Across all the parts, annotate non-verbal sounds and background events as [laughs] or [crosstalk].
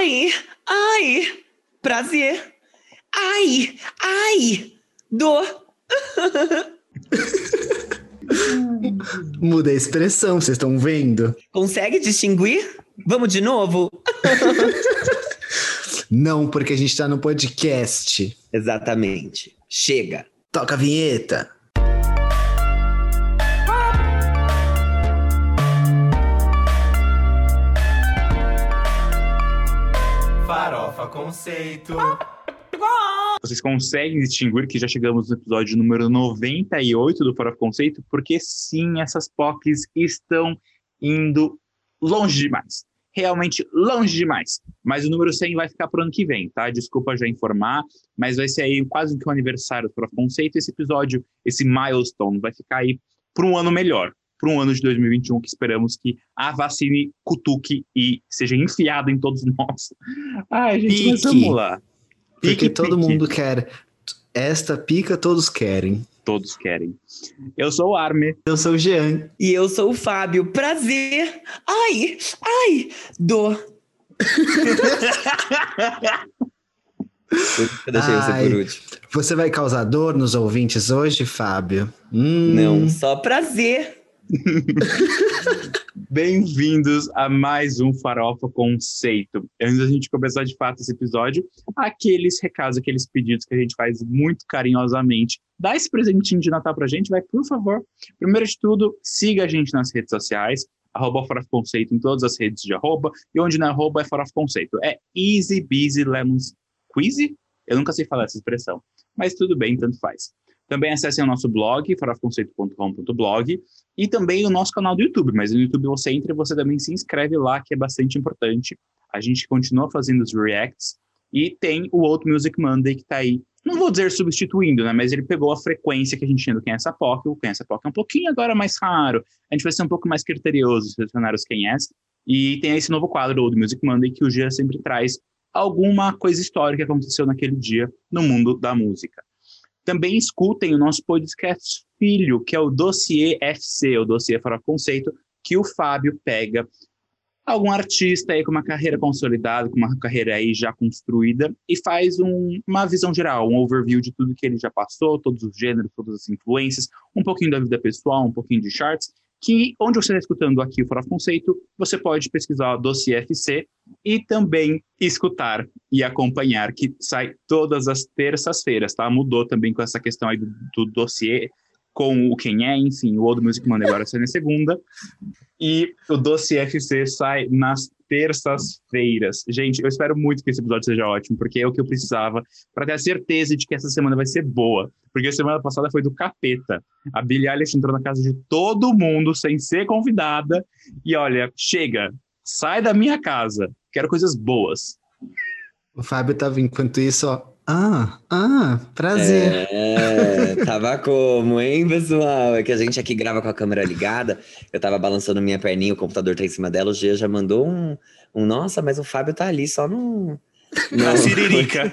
Ai, ai, prazer. Ai, ai, dor. Muda a expressão, vocês estão vendo? Consegue distinguir? Vamos de novo? [laughs] Não, porque a gente tá no podcast. Exatamente. Chega. Toca a vinheta. Farofa Conceito. Vocês conseguem distinguir que já chegamos no episódio número 98 do Farofa Conceito, porque sim, essas POCs estão indo longe demais. Realmente longe demais. Mas o número 100 vai ficar pro ano que vem, tá? Desculpa já informar, mas vai ser aí quase que o aniversário do Farofa Conceito. Esse episódio, esse milestone, vai ficar aí para um ano melhor, para um ano de 2021 que esperamos que a vacine cutuque e seja enfiada em todos nós. Ai, gente, mas Pique. vamos lá. Porque Pique, todo pique. mundo quer. Esta pica todos querem. Todos querem. Eu sou o Arme. Eu sou o Jean. E eu sou o Fábio. Prazer. Ai, ai, dor. Eu deixei você Ai. por último. Você vai causar dor nos ouvintes hoje, Fábio? Hum, Não, só prazer. [laughs] Bem-vindos a mais um Farofa Conceito. Antes da gente começar de fato esse episódio, aqueles recados, aqueles pedidos que a gente faz muito carinhosamente. Dá esse presentinho de Natal pra gente, vai, por favor. Primeiro de tudo, siga a gente nas redes sociais, arroba Farofa Conceito em todas as redes de arroba, e onde não é arroba é Farofa Conceito. É easy, busy, lemons, queasy? Eu nunca sei falar essa expressão, mas tudo bem, tanto faz. Também acessem o nosso blog, farofconceito.com.blog, e também o nosso canal do YouTube. Mas no YouTube você entra e você também se inscreve lá, que é bastante importante. A gente continua fazendo os reacts, e tem o Old Music Monday que tá aí. Não vou dizer substituindo, né? Mas ele pegou a frequência que a gente tinha do Quem é essa POC. O Quem é essa POC é um pouquinho agora mais raro. A gente vai ser um pouco mais criterioso selecionar os Quem é. E tem esse novo quadro, Old Music Monday, que o Gia sempre traz alguma coisa histórica que aconteceu naquele dia no mundo da música. Também escutem o nosso podcast filho, que é o Dossiê FC, o Dossiê Fora Conceito, que o Fábio pega algum artista aí com uma carreira consolidada, com uma carreira aí já construída, e faz um- uma visão geral, um overview de tudo que ele já passou, todos os gêneros, todas as influências, um pouquinho da vida pessoal, um pouquinho de charts, que onde você está escutando aqui o Fora Conceito, você pode pesquisar o Dossiê FC e também escutar e acompanhar, que sai todas as terças-feiras, tá? Mudou também com essa questão aí do, do dossiê, com o quem é, enfim, o Old Music Monday agora sai na segunda. E o Dossiê FC sai nas terças-feiras. Gente, eu espero muito que esse episódio seja ótimo, porque é o que eu precisava para ter a certeza de que essa semana vai ser boa. Porque a semana passada foi do capeta. A Billie Eilish entrou na casa de todo mundo sem ser convidada. E olha, chega, sai da minha casa. Quero coisas boas. O Fábio tava enquanto isso, ó. Ah, ah, prazer. É, [laughs] tava como, hein, pessoal? É que a gente aqui grava com a câmera ligada. Eu tava balançando minha perninha, o computador tá em cima dela. O Gia já mandou um, um nossa, mas o Fábio tá ali só no. Na Siririca.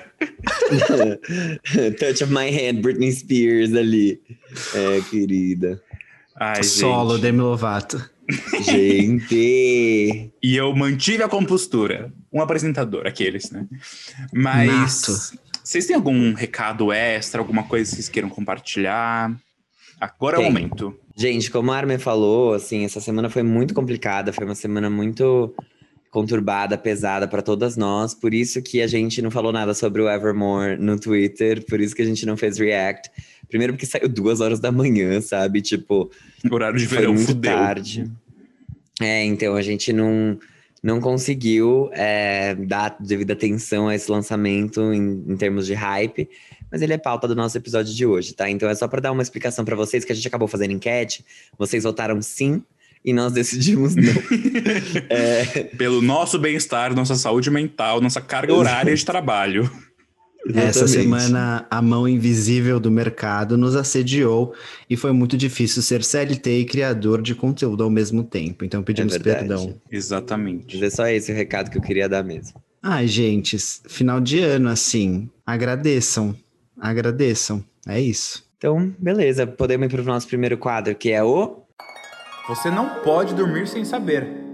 [laughs] Touch of my hand, Britney Spears ali. É, querida. Ai, Solo, gente. Demi Lovato. Gente. E eu mantive a compostura. Um apresentador, aqueles, né? Mas. Nato. Vocês têm algum recado extra, alguma coisa que vocês queiram compartilhar? Agora é o momento. Gente, como a Armin falou, assim, essa semana foi muito complicada, foi uma semana muito conturbada, pesada para todas nós. Por isso que a gente não falou nada sobre o Evermore no Twitter, por isso que a gente não fez react. Primeiro porque saiu duas horas da manhã, sabe? Tipo, Horário de foi verão, muito fudeu. tarde. É, então a gente não, não conseguiu é, dar devida atenção a esse lançamento em, em termos de hype, mas ele é pauta do nosso episódio de hoje, tá? Então é só para dar uma explicação para vocês que a gente acabou fazendo enquete, vocês votaram sim e nós [laughs] decidimos não. [laughs] É, Pelo nosso bem-estar, nossa saúde mental, nossa carga horária de trabalho. Essa semana, a mão invisível do mercado nos assediou e foi muito difícil ser CLT e criador de conteúdo ao mesmo tempo. Então pedimos É perdão. Exatamente. Mas é só esse o recado que eu queria dar mesmo. Ai, gente, final de ano, assim, agradeçam. Agradeçam. É isso. Então, beleza, podemos ir para o nosso primeiro quadro, que é o Você não pode dormir sem saber.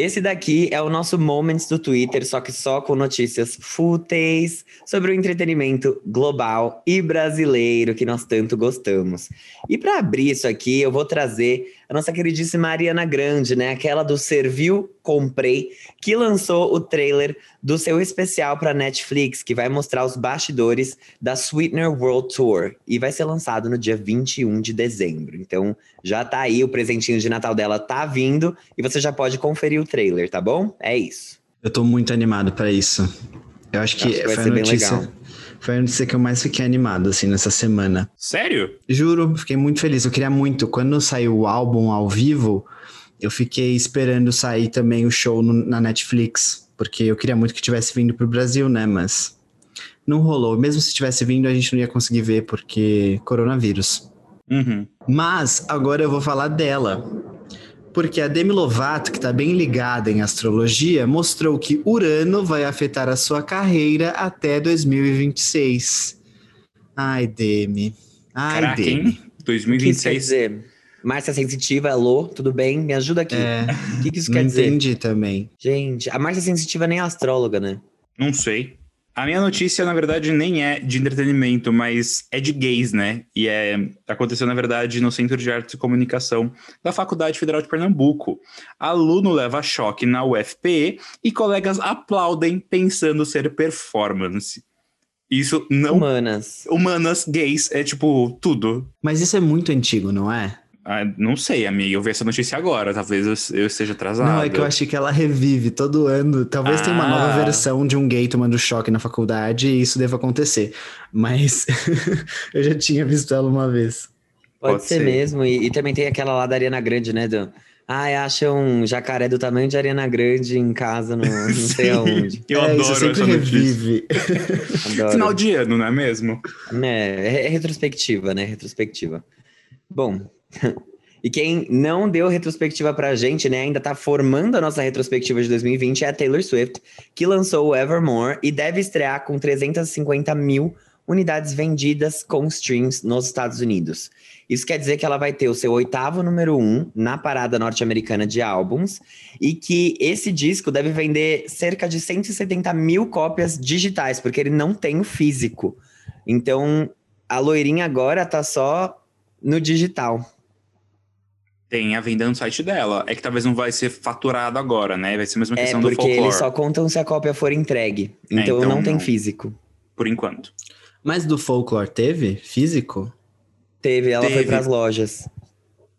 Esse daqui é o nosso Moments do Twitter, só que só com notícias fúteis sobre o entretenimento global e brasileiro que nós tanto gostamos. E para abrir isso aqui, eu vou trazer a nossa queridíssima Ariana Grande, né? Aquela do Serviu, Comprei, que lançou o trailer do seu especial para Netflix, que vai mostrar os bastidores da Sweetener World Tour. E vai ser lançado no dia 21 de dezembro. Então já tá aí, o presentinho de Natal dela tá vindo e você já pode conferir o trailer, tá bom? É isso. Eu tô muito animado para isso. Eu acho que, Acho que vai ser bem notícia. legal. Foi a notícia que eu mais fiquei animado, assim, nessa semana. Sério? Juro, fiquei muito feliz. Eu queria muito. Quando saiu o álbum ao vivo, eu fiquei esperando sair também o show no- na Netflix. Porque eu queria muito que tivesse vindo pro Brasil, né? Mas não rolou. Mesmo se tivesse vindo, a gente não ia conseguir ver, porque coronavírus. Uhum. Mas agora eu vou falar dela. Porque a Demi Lovato, que está bem ligada em astrologia, mostrou que Urano vai afetar a sua carreira até 2026. Ai, Demi. Ai, Caraca, Demi. hein? O que isso quer 2026. dizer? Márcia Sensitiva, alô, tudo bem? Me ajuda aqui. É, O que, que isso quer dizer? entendi também. Gente, a Márcia Sensitiva nem é astróloga, né? Não sei. A minha notícia, na verdade, nem é de entretenimento, mas é de gays, né? E é, aconteceu, na verdade, no Centro de Artes e Comunicação da Faculdade Federal de Pernambuco. Aluno leva choque na UFPE e colegas aplaudem pensando ser performance. Isso não. Humanas. Humanas, gays, é tipo tudo. Mas isso é muito antigo, não é? Ah, não sei, amiga. Eu vi essa notícia agora. Talvez eu, eu esteja atrasado. Não, é que eu achei que ela revive todo ano. Talvez tenha uma Ah. nova versão de um gay tomando choque na faculdade e isso deva acontecer. Mas [laughs] eu já tinha visto ela uma vez. Pode, Pode ser, ser. mesmo. E, e também tem aquela lá da Ariana Grande, né? Do... Ai, acha um jacaré do tamanho de Ariana Grande em casa, no, [laughs] não sei aonde. Eu é, adoro isso sempre revive. [laughs] Adoro. Final de ano, não é mesmo? É, é retrospectiva, né? Retrospectiva. Bom, [laughs] e quem não deu retrospectiva pra gente, né? Ainda tá formando a nossa retrospectiva de 2020 é a Taylor Swift, que lançou o Evermore e deve estrear com 350 mil unidades vendidas com streams nos Estados Unidos. Isso quer dizer que ela vai ter o seu oitavo número um na parada norte-americana de álbuns e que esse disco deve vender cerca de 170 mil cópias digitais, porque ele não tem o físico. Então, a loirinha agora tá só no digital. Tem a venda no site dela. É que talvez não vai ser faturado agora, né? Vai ser a mesma É, questão do porque folclore, eles só contam se a cópia for entregue. Então, então não tem não. físico. por enquanto. Mas do folklore teve? Físico? Teve, ela foi Teve. pras lojas.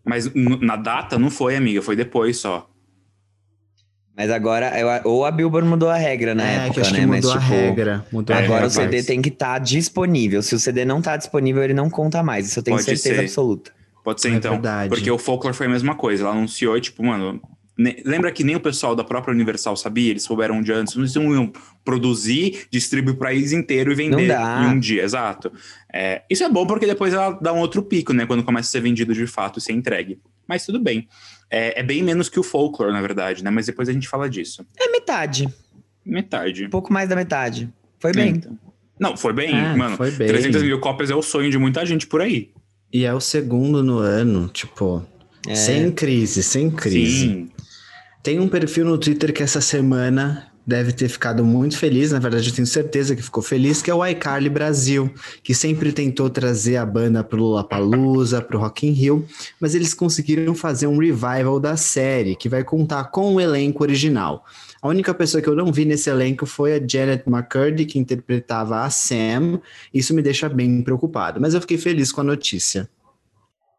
Mas na data não foi, amiga, foi depois só. Mas agora, eu- ou a Billboard mudou a regra na é, época, que acho né? que Mas, mudou a tipo, regra. Mudou a É, Agora regra. o CD rapaz. tem que estar disponível. Se o CD não tá disponível, ele não conta mais. Isso eu tenho Pode certeza ser. absoluta. Pode ser É então. verdade. Porque o folklore foi a mesma coisa. Ela anunciou e, tipo, mano. ne- Lembra que nem o pessoal da própria Universal sabia? Eles souberam um dia antes. Eles não iam produzir, distribuir o país inteiro e vender em um dia, exato. É, isso é bom porque depois ela dá um outro pico, né? Quando começa a ser vendido de fato e ser entregue. Mas tudo bem. É, é bem menos que o folklore, na verdade, né? Mas depois a gente fala disso. É metade. Metade. Um pouco mais da metade. Foi bem. Então. Não, foi bem, É, mano. foi bem. 300 mil cópias é o sonho de muita gente por aí. E é o segundo no ano, tipo, É. sem crise, sem crise. Sim. Tem um perfil no Twitter que essa semana deve ter ficado muito feliz, na verdade eu tenho certeza que ficou feliz, que é o iCarly Brasil, que sempre tentou trazer a banda pro Lollapalooza, pro Rock in Rio, mas eles conseguiram fazer um revival da série, que vai contar com o elenco original. A única pessoa que eu não vi nesse elenco foi a Janet McCurdy, que interpretava a Sam. Isso me deixa bem preocupado, mas eu fiquei feliz com a notícia.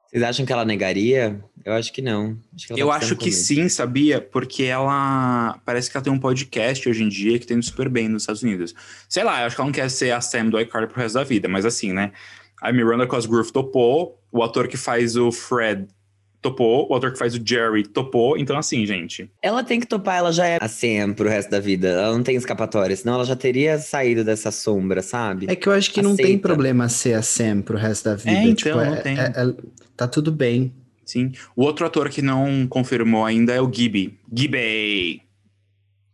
Vocês acham que ela negaria? Eu acho que não. Acho que ela Eu tá acho que sim, sabia? Porque ela. Parece que ela tem um podcast hoje em dia que tem indo super bem nos Estados Unidos. Sei lá, eu acho que ela não quer ser a Sam do iCarly pro resto da vida, mas assim, né? A Miranda Cosgrove topou, o ator que faz o Fred topou, o ator que faz o Jerry topou. Então, assim, gente. Ela tem que topar, ela já é a Sam pro resto da vida. Ela não tem escapatória, senão ela já teria saído dessa sombra, sabe? É que eu acho que não tem Aceita. problema ser a Sam pro resto da vida. É, então, tipo, não é- tem. é- é- tá tudo bem. Sim. O outro ator que não confirmou ainda é o Gibby. Gibby!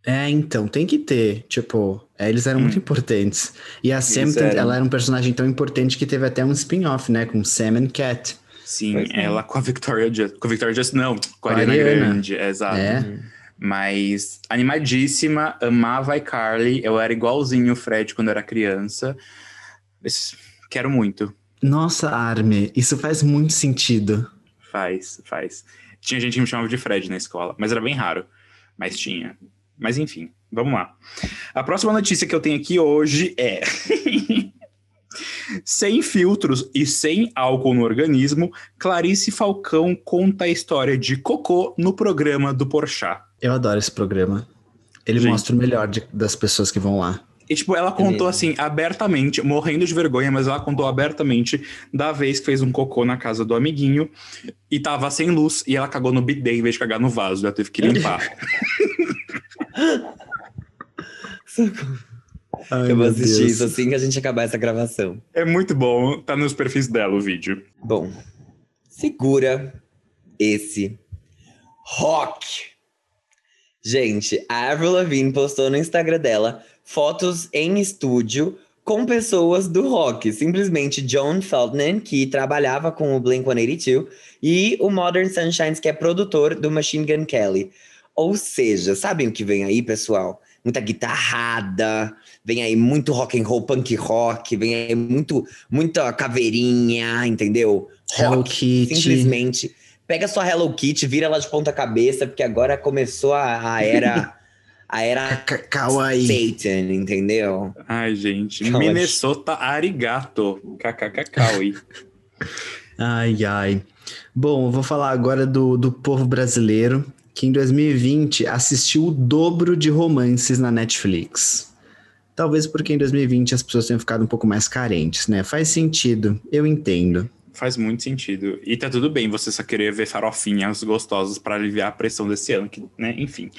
É, então, tem que ter. Tipo, é, eles eram Hum. muito importantes. E a Sam, Eles eram. ela era um personagem tão importante que teve até um spin-off, né? Com Sam and Cat. Sim, Pois é. ela com a Victoria Just. Com a Victoria Just, não, com a a Ariana Ariana. Grande, exato. É. Mas animadíssima, amava iCarly. Eu era igualzinho o Fred quando era criança. Quero muito. Nossa, Arme, isso faz muito sentido. Faz, faz. Tinha gente que me chamava de Fred na escola, mas era bem raro. Mas tinha. Mas enfim, vamos lá. A próxima notícia que eu tenho aqui hoje é. [laughs] sem filtros e sem álcool no organismo, Clarice Falcão conta a história de cocô no programa do Porchat. Eu adoro esse programa. Ele Gente. mostra o melhor de- das pessoas que vão lá. E, tipo, ela contou assim, abertamente, morrendo de vergonha, mas ela contou abertamente da vez que fez um cocô na casa do amiguinho e tava sem luz e ela cagou no bidê em vez de cagar no vaso. Ela teve que limpar. [laughs] [laughs] [laughs] Ai, Eu vou assistir Deus. isso assim que a gente acabar essa gravação. é muito bom, tá nos perfis dela o vídeo. Bom, segura esse rock. Gente, a Avril Lavigne postou no Instagram dela fotos em estúdio com pessoas do rock. Simplesmente John Feldman, que trabalhava com o Blink-182, e o Modern Sunshines, que é produtor do Machine Gun Kelly. Ou seja, sabem o que vem aí, pessoal? Muita guitarrada, vem aí muito rock and roll, punk rock, vem aí muito, muita caveirinha, entendeu? Hello Rock, Kitty. simplesmente. Pega sua Hello Kitty, vira ela de ponta cabeça, porque agora começou a, a era [laughs] a era Ka- Kawaii. Satan, entendeu? Ai, gente. Calma. Minnesota arigato. KKKKI. Ai, ai. Bom, eu vou falar agora do, do povo brasileiro que em 2020 assistiu o dobro de romances na Netflix. Talvez porque em 2020 as pessoas tenham ficado um pouco mais carentes, né? Faz sentido, eu entendo. Faz muito sentido. E tá tudo bem você só querer ver farofinhas gostosas para aliviar a pressão desse ano, que, né? Enfim.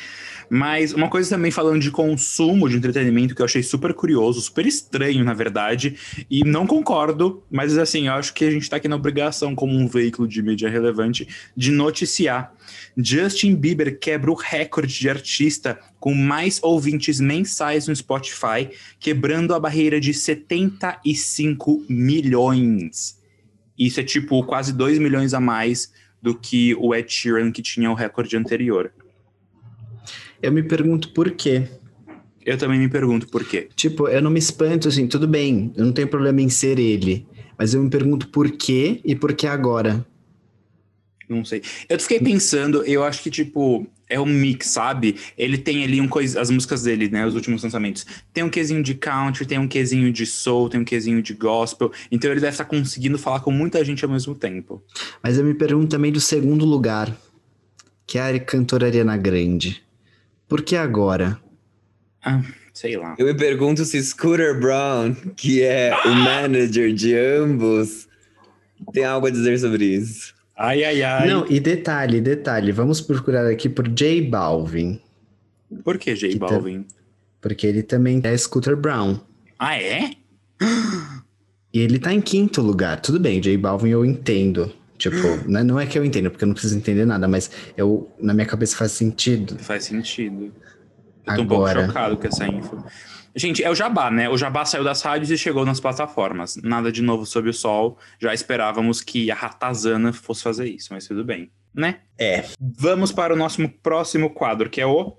Mas uma coisa também falando de consumo de entretenimento que eu achei super curioso, super estranho, na verdade, e não concordo, mas assim, eu acho que a gente tá aqui na obrigação, como um veículo de mídia relevante, de noticiar. Justin Bieber quebra o recorde de artista com mais ouvintes mensais no Spotify, quebrando a barreira de 75 milhões. Isso é tipo quase 2 milhões a mais do que o Ed Sheeran, que tinha o recorde anterior. Eu me pergunto por quê. Eu também me pergunto por quê. Tipo, eu não me espanto assim, tudo bem, eu não tenho problema em ser ele. Mas eu me pergunto por quê e por que agora. Não sei. Eu fiquei pensando, eu acho que, tipo, é um mix, sabe? Ele tem ali um coisa, as músicas dele, né? Os últimos lançamentos. Tem um quesinho de country, tem um quesinho de soul, tem um quesinho de gospel. Então ele deve estar conseguindo falar com muita gente ao mesmo tempo. Mas eu me pergunto também do segundo lugar, que é a cantora Ariana Grande. Por que agora? Ah, sei lá. Eu me pergunto se Scooter Brown, que é o manager de ambos, tem algo a dizer sobre isso. Ai, ai, ai. Não, e detalhe, detalhe, vamos procurar aqui por J Balvin, Por que J Que tá- Balvin? porque ele também é Scooter Brown. Ah, é? E ele tá em quinto lugar. Tudo bem, J Balvin eu entendo. Tipo, [gasps] né, não é que eu entendo, porque eu não preciso entender nada, mas eu, na minha cabeça faz sentido. Faz sentido. Eu tô um pouco Agora. chocado com essa info. Gente, é o Jabá, né? O Jabá saiu das rádios e chegou nas plataformas. Nada de novo sob o sol. Já esperávamos que a Ratazana fosse fazer isso, mas tudo bem, né? É. Vamos para o nosso próximo quadro, que é o.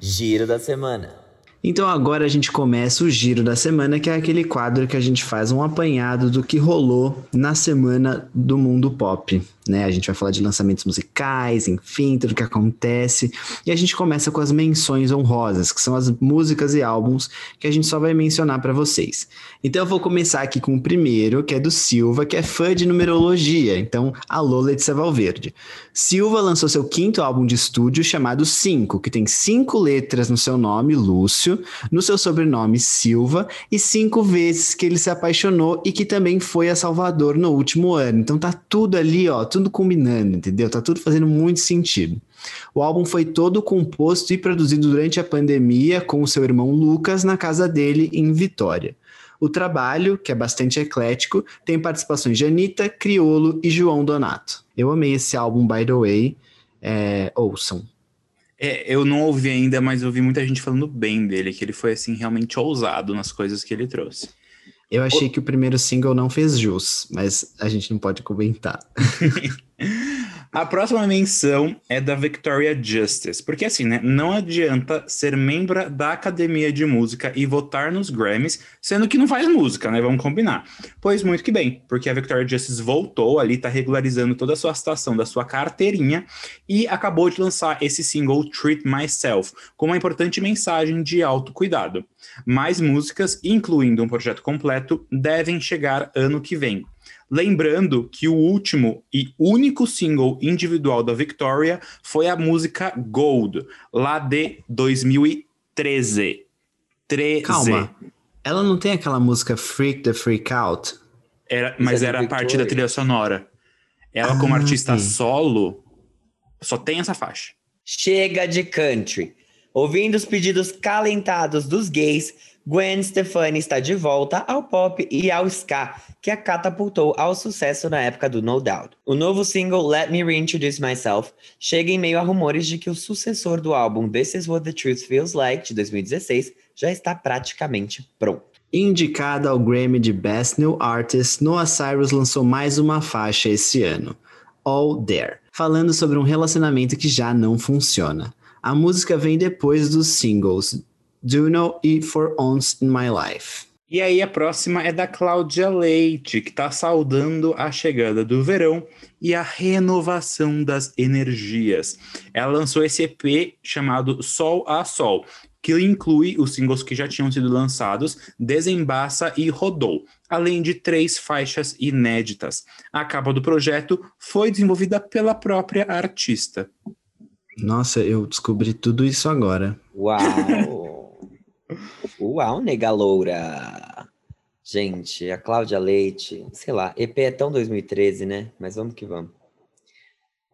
Giro da semana. Então agora a gente começa o giro da semana, que é aquele quadro que a gente faz um apanhado do que rolou na semana do mundo pop, né? A gente vai falar de lançamentos musicais, enfim, tudo que acontece. E a gente começa com as menções honrosas, que são as músicas e álbuns que a gente só vai mencionar para vocês. Então eu vou começar aqui com o primeiro, que é do Silva, que é fã de numerologia. Então, alô Letícia Valverde. Silva lançou seu quinto álbum de estúdio chamado Cinco, que tem cinco letras no seu nome, Lúcio, no seu sobrenome Silva e cinco vezes que ele se apaixonou e que também foi a Salvador no último ano. Então tá tudo ali, ó, tudo combinando, entendeu? Tá tudo fazendo muito sentido. O álbum foi todo composto e produzido durante a pandemia com o seu irmão Lucas na casa dele em Vitória. O trabalho, que é bastante eclético, tem participações de Anitta, Criolo e João Donato. Eu amei esse álbum, by the way. É, ouçam. É, eu não ouvi ainda, mas ouvi muita gente falando bem dele, que ele foi, assim, realmente ousado nas coisas que ele trouxe. Eu achei que o primeiro single não fez jus, mas a gente não pode comentar. [laughs] A próxima menção é da Victoria Justice, porque assim, né, não adianta ser membro da Academia de Música e votar nos Grammys, sendo que não faz música, né, vamos combinar. Pois muito que bem, porque a Victoria Justice voltou ali, tá regularizando toda a sua situação da sua carteirinha e acabou de lançar esse single Treat Myself, com uma importante mensagem de autocuidado. Mais músicas, incluindo um projeto completo, devem chegar ano que vem. Lembrando que o último e único single individual da Victoria foi a música Gold, lá de 2013. 13. Calma. Ela não tem aquela música Freak the Freak Out? Era, mas é era parte da trilha sonora. Ela, como Ah, artista sim. solo, só tem essa faixa. Chega de country. Ouvindo os pedidos calentados dos gays, Gwen Stefani está de volta ao pop e ao ska, que a catapultou ao sucesso na época do No Doubt. O novo single Let Me Reintroduce Myself chega em meio a rumores de que o sucessor do álbum This Is What the Truth Feels Like, de 2016, já está praticamente pronto. Indicada ao Grammy de Best New Artist, Noah Cyrus lançou mais uma faixa esse ano, All There, falando sobre um relacionamento que já não funciona. A música vem depois dos singles Duno e For Once in My Life. E aí a próxima é da Cláudia Leite, que está saudando a chegada do verão e a renovação das energias. Ela lançou esse EP chamado Sol a Sol, que inclui os singles que já tinham sido lançados, Desembaça e Rodou, além de três faixas inéditas. A capa do projeto foi desenvolvida pela própria artista. Nossa, eu descobri tudo isso agora. Uau! Uau, nega loura! Gente, a Cláudia Leite, sei lá, EP é tão 2013, né? Mas vamos que vamos.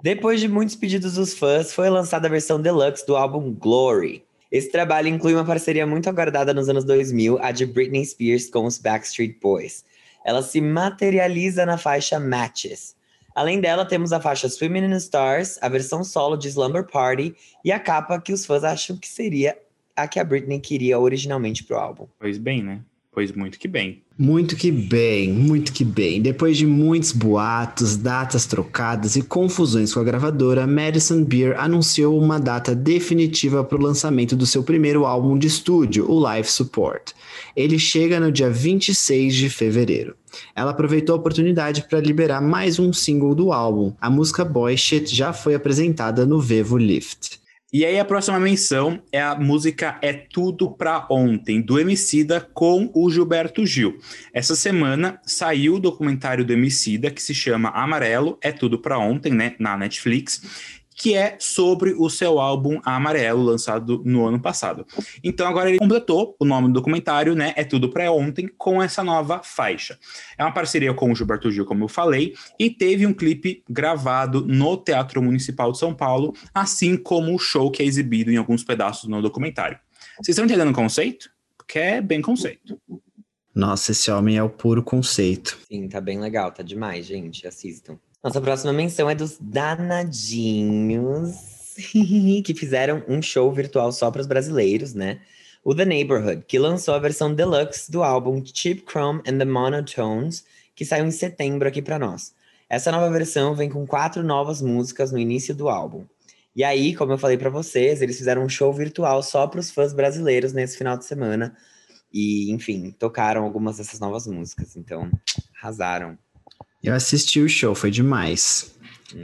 Depois de muitos pedidos dos fãs, foi lançada a versão deluxe do álbum Glory. Esse trabalho inclui uma parceria muito aguardada nos anos 2000, a de Britney Spears com os Backstreet Boys. Ela se materializa na faixa Matches. Além dela, temos a faixa Swimming in Stars, a versão solo de Slumber Party e a capa que os fãs acham que seria a que a Britney queria originalmente pro álbum. Pois bem, né? Pois muito que bem. Muito que bem, muito que bem. Depois de muitos boatos, datas trocadas e confusões com a gravadora, Madison Beer anunciou uma data definitiva para o lançamento do seu primeiro álbum de estúdio, o Live Support. Ele chega no dia 26 de fevereiro. Ela aproveitou a oportunidade para liberar mais um single do álbum. A música Boy Shit já foi apresentada no Vevo Lift. E aí a próxima menção é a música É Tudo Pra Ontem, do Emicida com o Gilberto Gil. Essa semana saiu o documentário do Emicida, que se chama Amarelo, É Tudo Pra Ontem, né, na Netflix, que é sobre o seu álbum Amarelo, lançado no ano passado. Então agora ele completou o nome do documentário, né, É Tudo Pra Ontem, com essa nova faixa. É uma parceria com o Gilberto Gil, como eu falei, e teve um clipe gravado no Teatro Municipal de São Paulo, assim como o show que é exibido em alguns pedaços no documentário. Vocês estão entendendo o conceito? Porque é bem conceito. Nossa, esse homem é o puro conceito. Sim, tá bem legal, tá demais, gente. Assistam. Nossa próxima menção é dos danadinhos [laughs] que fizeram um show virtual só para os brasileiros, né? O The Neighborhood, que lançou a versão deluxe do álbum Cheap Chrome and the Monotones, que saiu em setembro aqui para nós. Essa nova versão vem com quatro novas músicas no início do álbum. E aí, como eu falei para vocês, eles fizeram um show virtual só para os fãs brasileiros nesse final de semana. E, enfim, tocaram algumas dessas novas músicas. Então, arrasaram. Eu assisti o show, foi demais.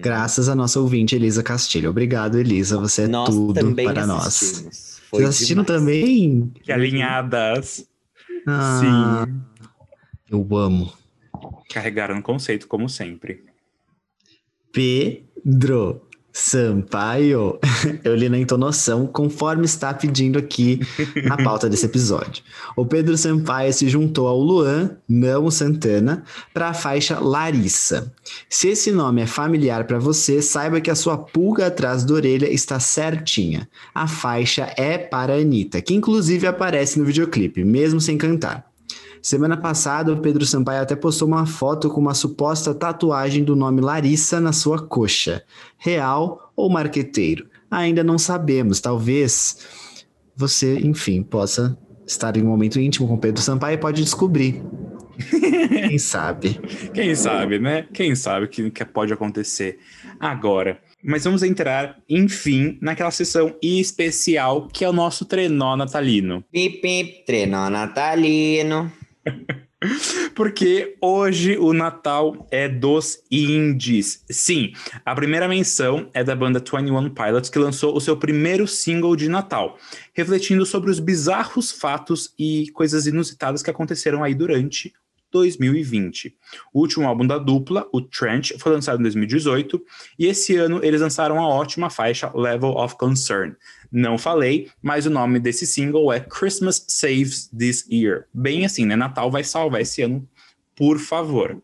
Graças à nossa ouvinte Elisa Castilho. Obrigado, Elisa. Você é Nós tudo também para nós. Foi Vocês assistiram demais. também? Que alinhadas Ah, Eu amo. carregaram o conceito, como sempre. Pedro Sampaio. [laughs] Eu li na entonação, conforme está pedindo aqui na pauta desse episódio. O Pedro Sampaio se juntou ao Luan, não o Santana, para a faixa Larissa. Se esse nome é familiar para você, saiba que a sua pulga atrás da orelha está certinha. A faixa é para a Anitta, que inclusive aparece no videoclipe, mesmo sem cantar. Semana passada, o Pedro Sampaio até postou uma foto com uma suposta tatuagem do nome Larissa na sua coxa. Real ou marqueteiro? Ainda não sabemos. Talvez você, enfim, possa estar em um momento íntimo com o Pedro Sampaio e pode descobrir. [laughs] Quem sabe? Quem sabe, né? Quem sabe o que, que pode acontecer agora. Mas vamos entrar, enfim, naquela sessão especial que é o nosso trenó natalino. Pip, pip, trenó natalino. [laughs] Porque hoje o Natal é dos indies. Sim, a primeira menção é da banda 21 Pilots, que lançou o seu primeiro single de Natal, refletindo sobre os bizarros fatos e coisas inusitadas que aconteceram aí durante 2020. O último álbum da dupla, o Trench, foi lançado em 2018 e esse ano eles lançaram a ótima faixa Level of Concern. Não falei, mas o nome desse single é Christmas Saves This Year. Bem assim, né? Natal vai salvar esse ano, por favor.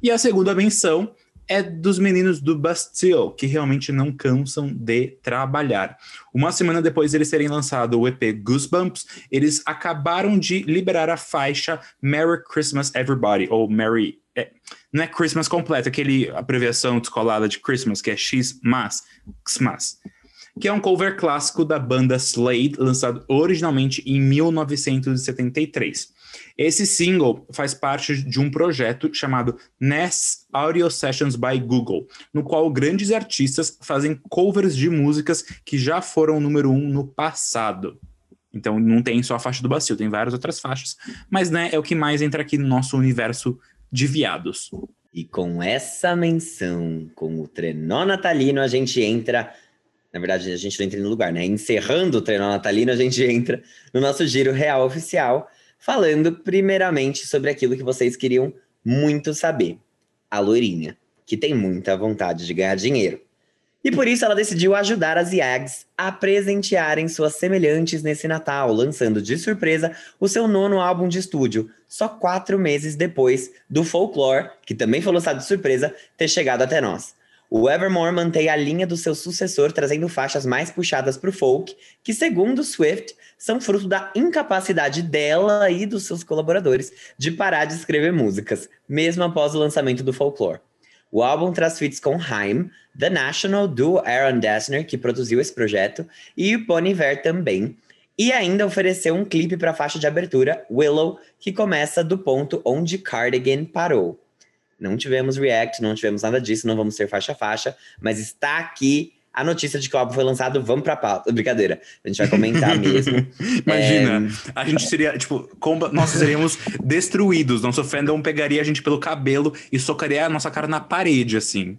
E a segunda menção é dos meninos do Bastille, que realmente não cansam de trabalhar. Uma semana depois de eles terem lançado o EP Goosebumps, eles acabaram de liberar a faixa Merry Christmas Everybody, ou Merry. É, não é Christmas completo, aquele abreviação descolada de Christmas, que é X-Mas, Xmas que é um cover clássico da banda Slade, lançado originalmente em 1973. Esse single faz parte de um projeto chamado NES Audio Sessions by Google, no qual grandes artistas fazem covers de músicas que já foram número um no passado. Então não tem só a faixa do Bacil, tem várias outras faixas, mas né, é o que mais entra aqui no nosso universo de viados. E com essa menção, com o trenó natalino, a gente entra na verdade, a gente não entra no lugar, né? Encerrando o treino natalino, a gente entra no nosso giro real oficial, falando primeiramente sobre aquilo que vocês queriam muito saber: a loirinha, que tem muita vontade de ganhar dinheiro. E por isso ela decidiu ajudar as Yags a presentearem suas semelhantes nesse Natal, lançando de surpresa o seu nono álbum de estúdio, só quatro meses depois do Folklore, que também foi lançado de surpresa, ter chegado até nós. O Evermore mantém a linha do seu sucessor, trazendo faixas mais puxadas para o folk, que, segundo Swift, são fruto da incapacidade dela e dos seus colaboradores de parar de escrever músicas, mesmo após o lançamento do Folklore. O álbum traz feats com Haim, The National, do Aaron Dessner, que produziu esse projeto, e o Bon Iver também. E ainda ofereceu um clipe para a faixa de abertura, Willow, que começa do ponto onde Cardigan parou. Não tivemos react, não tivemos nada disso, não vamos ter faixa a faixa, mas está aqui a notícia de que o álbum foi lançado, vamos pra pauta. Brincadeira, a gente vai comentar [laughs] mesmo. Imagina, é... a gente seria, tipo, comba... nós seríamos destruídos. Nosso fandom pegaria a gente pelo cabelo e socaria a nossa cara na parede, assim.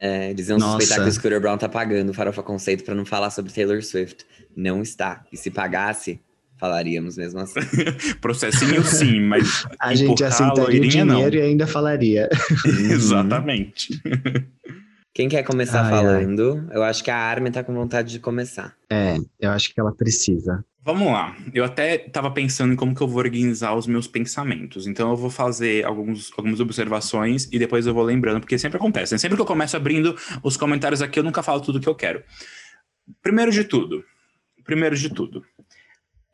É, eles iam suspeitar que o Scooter Brown tá pagando o Farofa Conceito para não falar sobre Taylor Swift. Não está. E se pagasse, falaríamos mesmo assim. [laughs] Processinho sim, mas [laughs] a gente aceitaria o dinheiro não. e ainda falaria. [laughs] Exatamente. Quem quer começar ai, falando? Ai. Eu acho que a Armin tá com vontade de começar. É, eu acho que ela precisa. Vamos lá. Eu até estava pensando em como que eu vou organizar os meus pensamentos. Então eu vou fazer alguns, algumas observações e depois eu vou lembrando, porque sempre acontece. Né? Sempre que eu começo abrindo os comentários aqui, eu nunca falo tudo que eu quero. Primeiro de tudo, primeiro de tudo,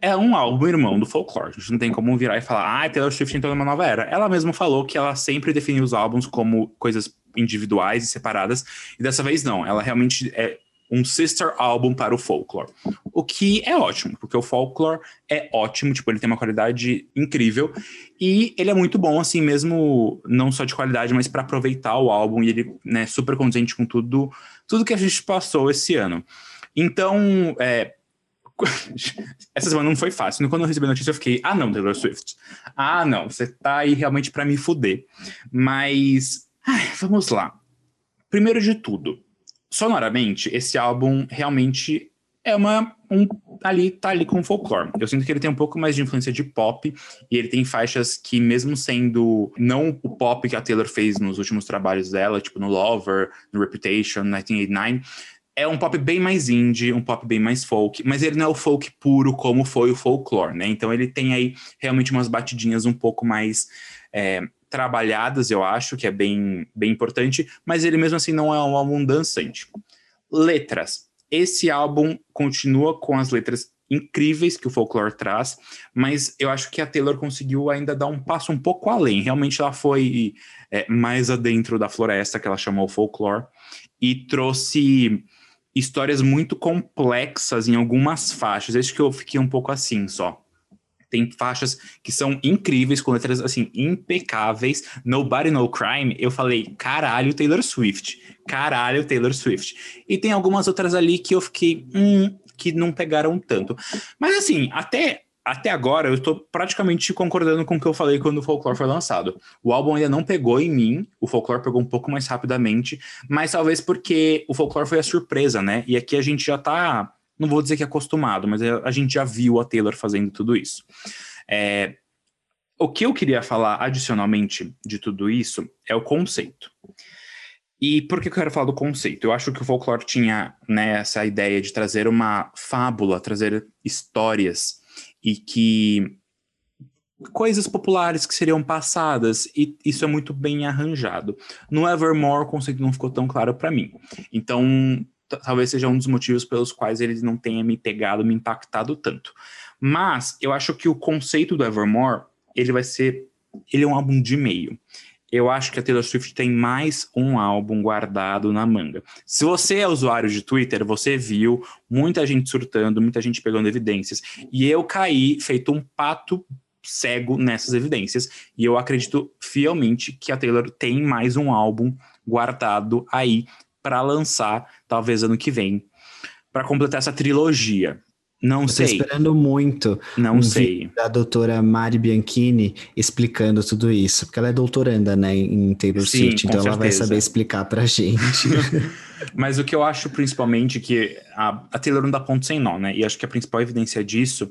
é um álbum irmão do folclore. A gente não tem como virar e falar, ah, Taylor Swift entrou numa nova era. Ela mesma falou que ela sempre definiu os álbuns como coisas individuais e separadas, e dessa vez não. Ela realmente é um sister álbum para o folklore. O que é ótimo, porque o folklore é ótimo, tipo, ele tem uma qualidade incrível e ele é muito bom, assim, mesmo não só de qualidade, mas para aproveitar o álbum e ele, né, super condizente com tudo, tudo que a gente passou esse ano. Então, é, [laughs] essa semana não foi fácil. Quando eu recebi a notícia, eu fiquei, ah, não, Taylor Swift. Ah, não, você tá aí realmente para me fuder. Mas, ai, vamos lá. Primeiro de tudo, sonoramente, esse álbum realmente é uma. Um, ali, tá ali com folklore. Eu sinto que ele tem um pouco mais de influência de pop, e ele tem faixas que, mesmo sendo não o pop que a Taylor fez nos últimos trabalhos dela, tipo no Lover, no Reputation, 1989 é um pop bem mais indie, um pop bem mais folk, mas ele não é o folk puro como foi o folklore, né? Então ele tem aí realmente umas batidinhas um pouco mais é, trabalhadas, eu acho, que é bem, bem importante, mas ele mesmo assim não é um álbum dançante. Letras. Esse álbum continua com as letras incríveis que o folklore traz, mas eu acho que a Taylor conseguiu ainda dar um passo um pouco além. Realmente ela foi é, mais adentro da floresta que ela chamou folklore e trouxe histórias muito complexas em algumas faixas. Acho que eu fiquei um pouco assim só. Tem faixas que são incríveis, com letras assim, impecáveis. Nobody No Crime, eu falei, caralho, Taylor Swift. Caralho, Taylor Swift. E tem algumas outras ali que eu fiquei, hum, que não pegaram tanto. Mas assim, até até agora eu estou praticamente concordando com o que eu falei quando o Folklore foi lançado. O álbum ainda não pegou em mim, o Folklore pegou um pouco mais rapidamente, mas talvez porque o Folklore foi a surpresa, né? E aqui a gente já tá, não vou dizer que é acostumado, mas a gente já viu a Taylor fazendo tudo isso. É, o que eu queria falar adicionalmente de tudo isso é o conceito. E por que eu quero falar do conceito? Eu acho que o folclore tinha né, essa ideia de trazer uma fábula, trazer histórias e que coisas populares que seriam passadas e isso é muito bem arranjado. No Evermore o conceito não ficou tão claro para mim. Então, talvez seja um dos motivos pelos quais ele não tenha me pegado, me impactado tanto. Mas eu acho que o conceito do Evermore, ele vai ser ele é um álbum de meio eu acho que a Taylor Swift tem mais um álbum guardado na manga. Se você é usuário de Twitter, você viu muita gente surtando, muita gente pegando evidências. E eu caí feito um pato cego nessas evidências. E eu acredito fielmente que a Taylor tem mais um álbum guardado aí para lançar, talvez ano que vem, para completar essa trilogia. Não Tô sei. esperando muito Não um sei. da doutora Mari Bianchini explicando tudo isso, porque ela é doutoranda, né, em Taylor Sim, Swift, então ela vai certeza. saber explicar pra gente. [laughs] Mas o que eu acho principalmente que a, a Taylor não dá ponto sem nó, né? E acho que a principal evidência disso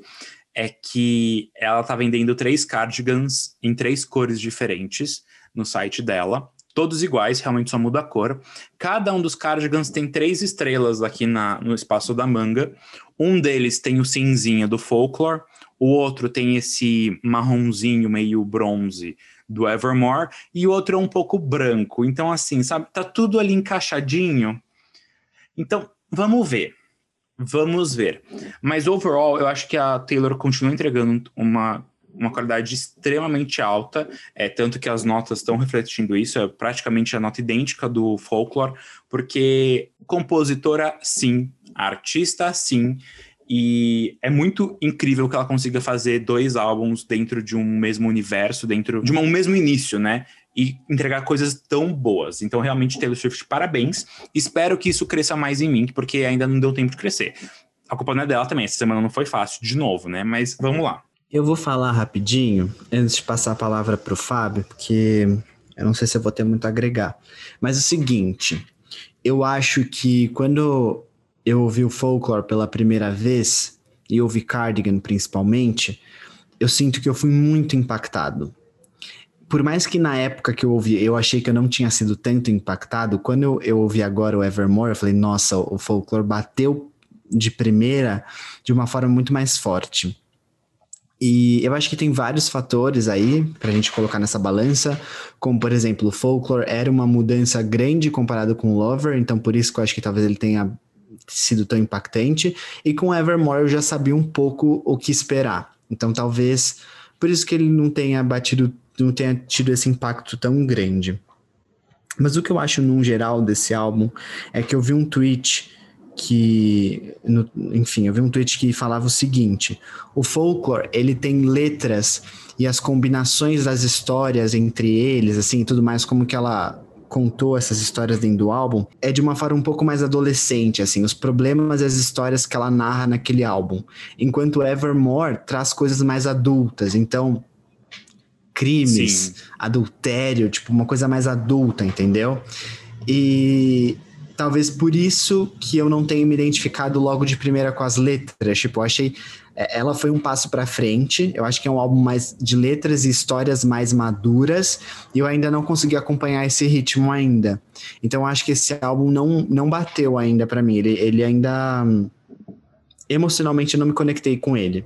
é que ela tá vendendo três cardigans em três cores diferentes no site dela. Todos iguais, realmente só muda a cor. Cada um dos cardigans tem três estrelas aqui na, no espaço da manga. Um deles tem o cinzinha do Folklore, o outro tem esse marronzinho meio bronze do Evermore, e o outro é um pouco branco. Então, assim, sabe, tá tudo ali encaixadinho. Então, vamos ver. Vamos ver. Mas, overall, eu acho que a Taylor continua entregando uma, uma qualidade extremamente alta, é, tanto que as notas estão refletindo isso, é praticamente a nota idêntica do Folklore, porque compositora, sim, artista, sim, e é muito incrível que ela consiga fazer dois álbuns dentro de um mesmo universo, dentro de um mesmo início, né? E entregar coisas tão boas. Então, realmente, Taylor Swift, parabéns. Espero que isso cresça mais em mim, porque ainda não deu tempo de crescer. A culpa não é dela também, essa semana não foi fácil, de novo, né? Mas vamos lá. Eu vou falar rapidinho, antes de passar a palavra pro Fábio, porque eu não sei se eu vou ter muito a agregar. Mas é o seguinte, eu acho que quando eu ouvi o Folklore pela primeira vez, e ouvi Cardigan principalmente, eu sinto que eu fui muito impactado. Por mais que na época que eu ouvi, eu achei que eu não tinha sido tanto impactado, quando eu, eu ouvi agora o Evermore, eu falei, nossa, o Folklore bateu de primeira de uma forma muito mais forte. E eu acho que tem vários fatores aí pra gente colocar nessa balança, como por exemplo, o Folklore era uma mudança grande comparado com o Lover, então por isso que eu acho que talvez ele tenha sido tão impactante, e com Evermore eu já sabia um pouco o que esperar. Então talvez por isso que ele não tenha batido, não tenha tido esse impacto tão grande. Mas o que eu acho num geral desse álbum é que eu vi um tweet que, no- enfim, eu vi um tweet que falava o seguinte: o folklore ele tem letras e as combinações das histórias entre eles, assim, tudo mais como que ela contou essas histórias dentro do álbum é de uma forma um pouco mais adolescente, assim, os problemas e as histórias que ela narra naquele álbum, enquanto Evermore traz coisas mais adultas, então crimes, Sim. adultério, tipo uma coisa mais adulta, entendeu? E talvez por isso que eu não tenho me identificado logo de primeira com as letras. Tipo, eu achei. é, Ela foi um passo pra frente. Eu acho que é um álbum mais de letras e histórias mais maduras. E eu ainda não consegui acompanhar esse ritmo ainda. Então eu acho que esse álbum não, não bateu ainda pra mim. Ele, ele ainda. hum, Emocionalmente eu não me conectei com ele.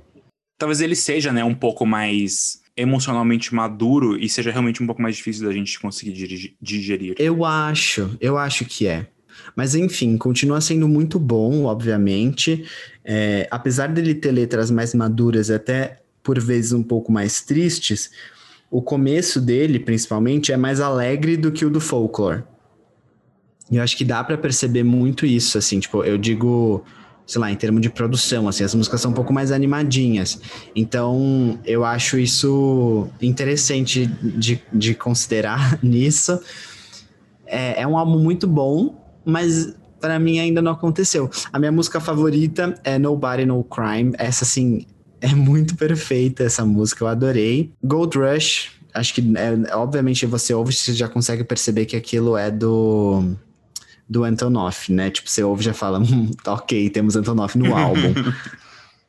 Talvez ele seja, né, um pouco mais emocionalmente maduro e seja realmente um pouco mais difícil da gente conseguir digerir. Eu acho, eu acho que é. Mas enfim, continua sendo muito bom, obviamente. É, apesar dele ter letras mais maduras, até por vezes um pouco mais tristes, o começo dele, principalmente, é mais alegre do que o do folklore. E eu acho que dá pra perceber muito isso, assim, tipo, eu digo sei lá, em termos de produção, assim, as músicas são um pouco mais animadinhas. Então, eu acho isso interessante de, de considerar [laughs] nisso. É, é um álbum muito bom, mas para mim ainda não aconteceu. A minha música favorita é Nobody No Crime. Essa, assim, é muito perfeita essa música, eu adorei. Gold Rush, acho que, é, obviamente, você ouve, você já consegue perceber que aquilo é do do Antonoff, né? Tipo, você ouve e já fala, hum, ok, temos Antonoff no [laughs] álbum.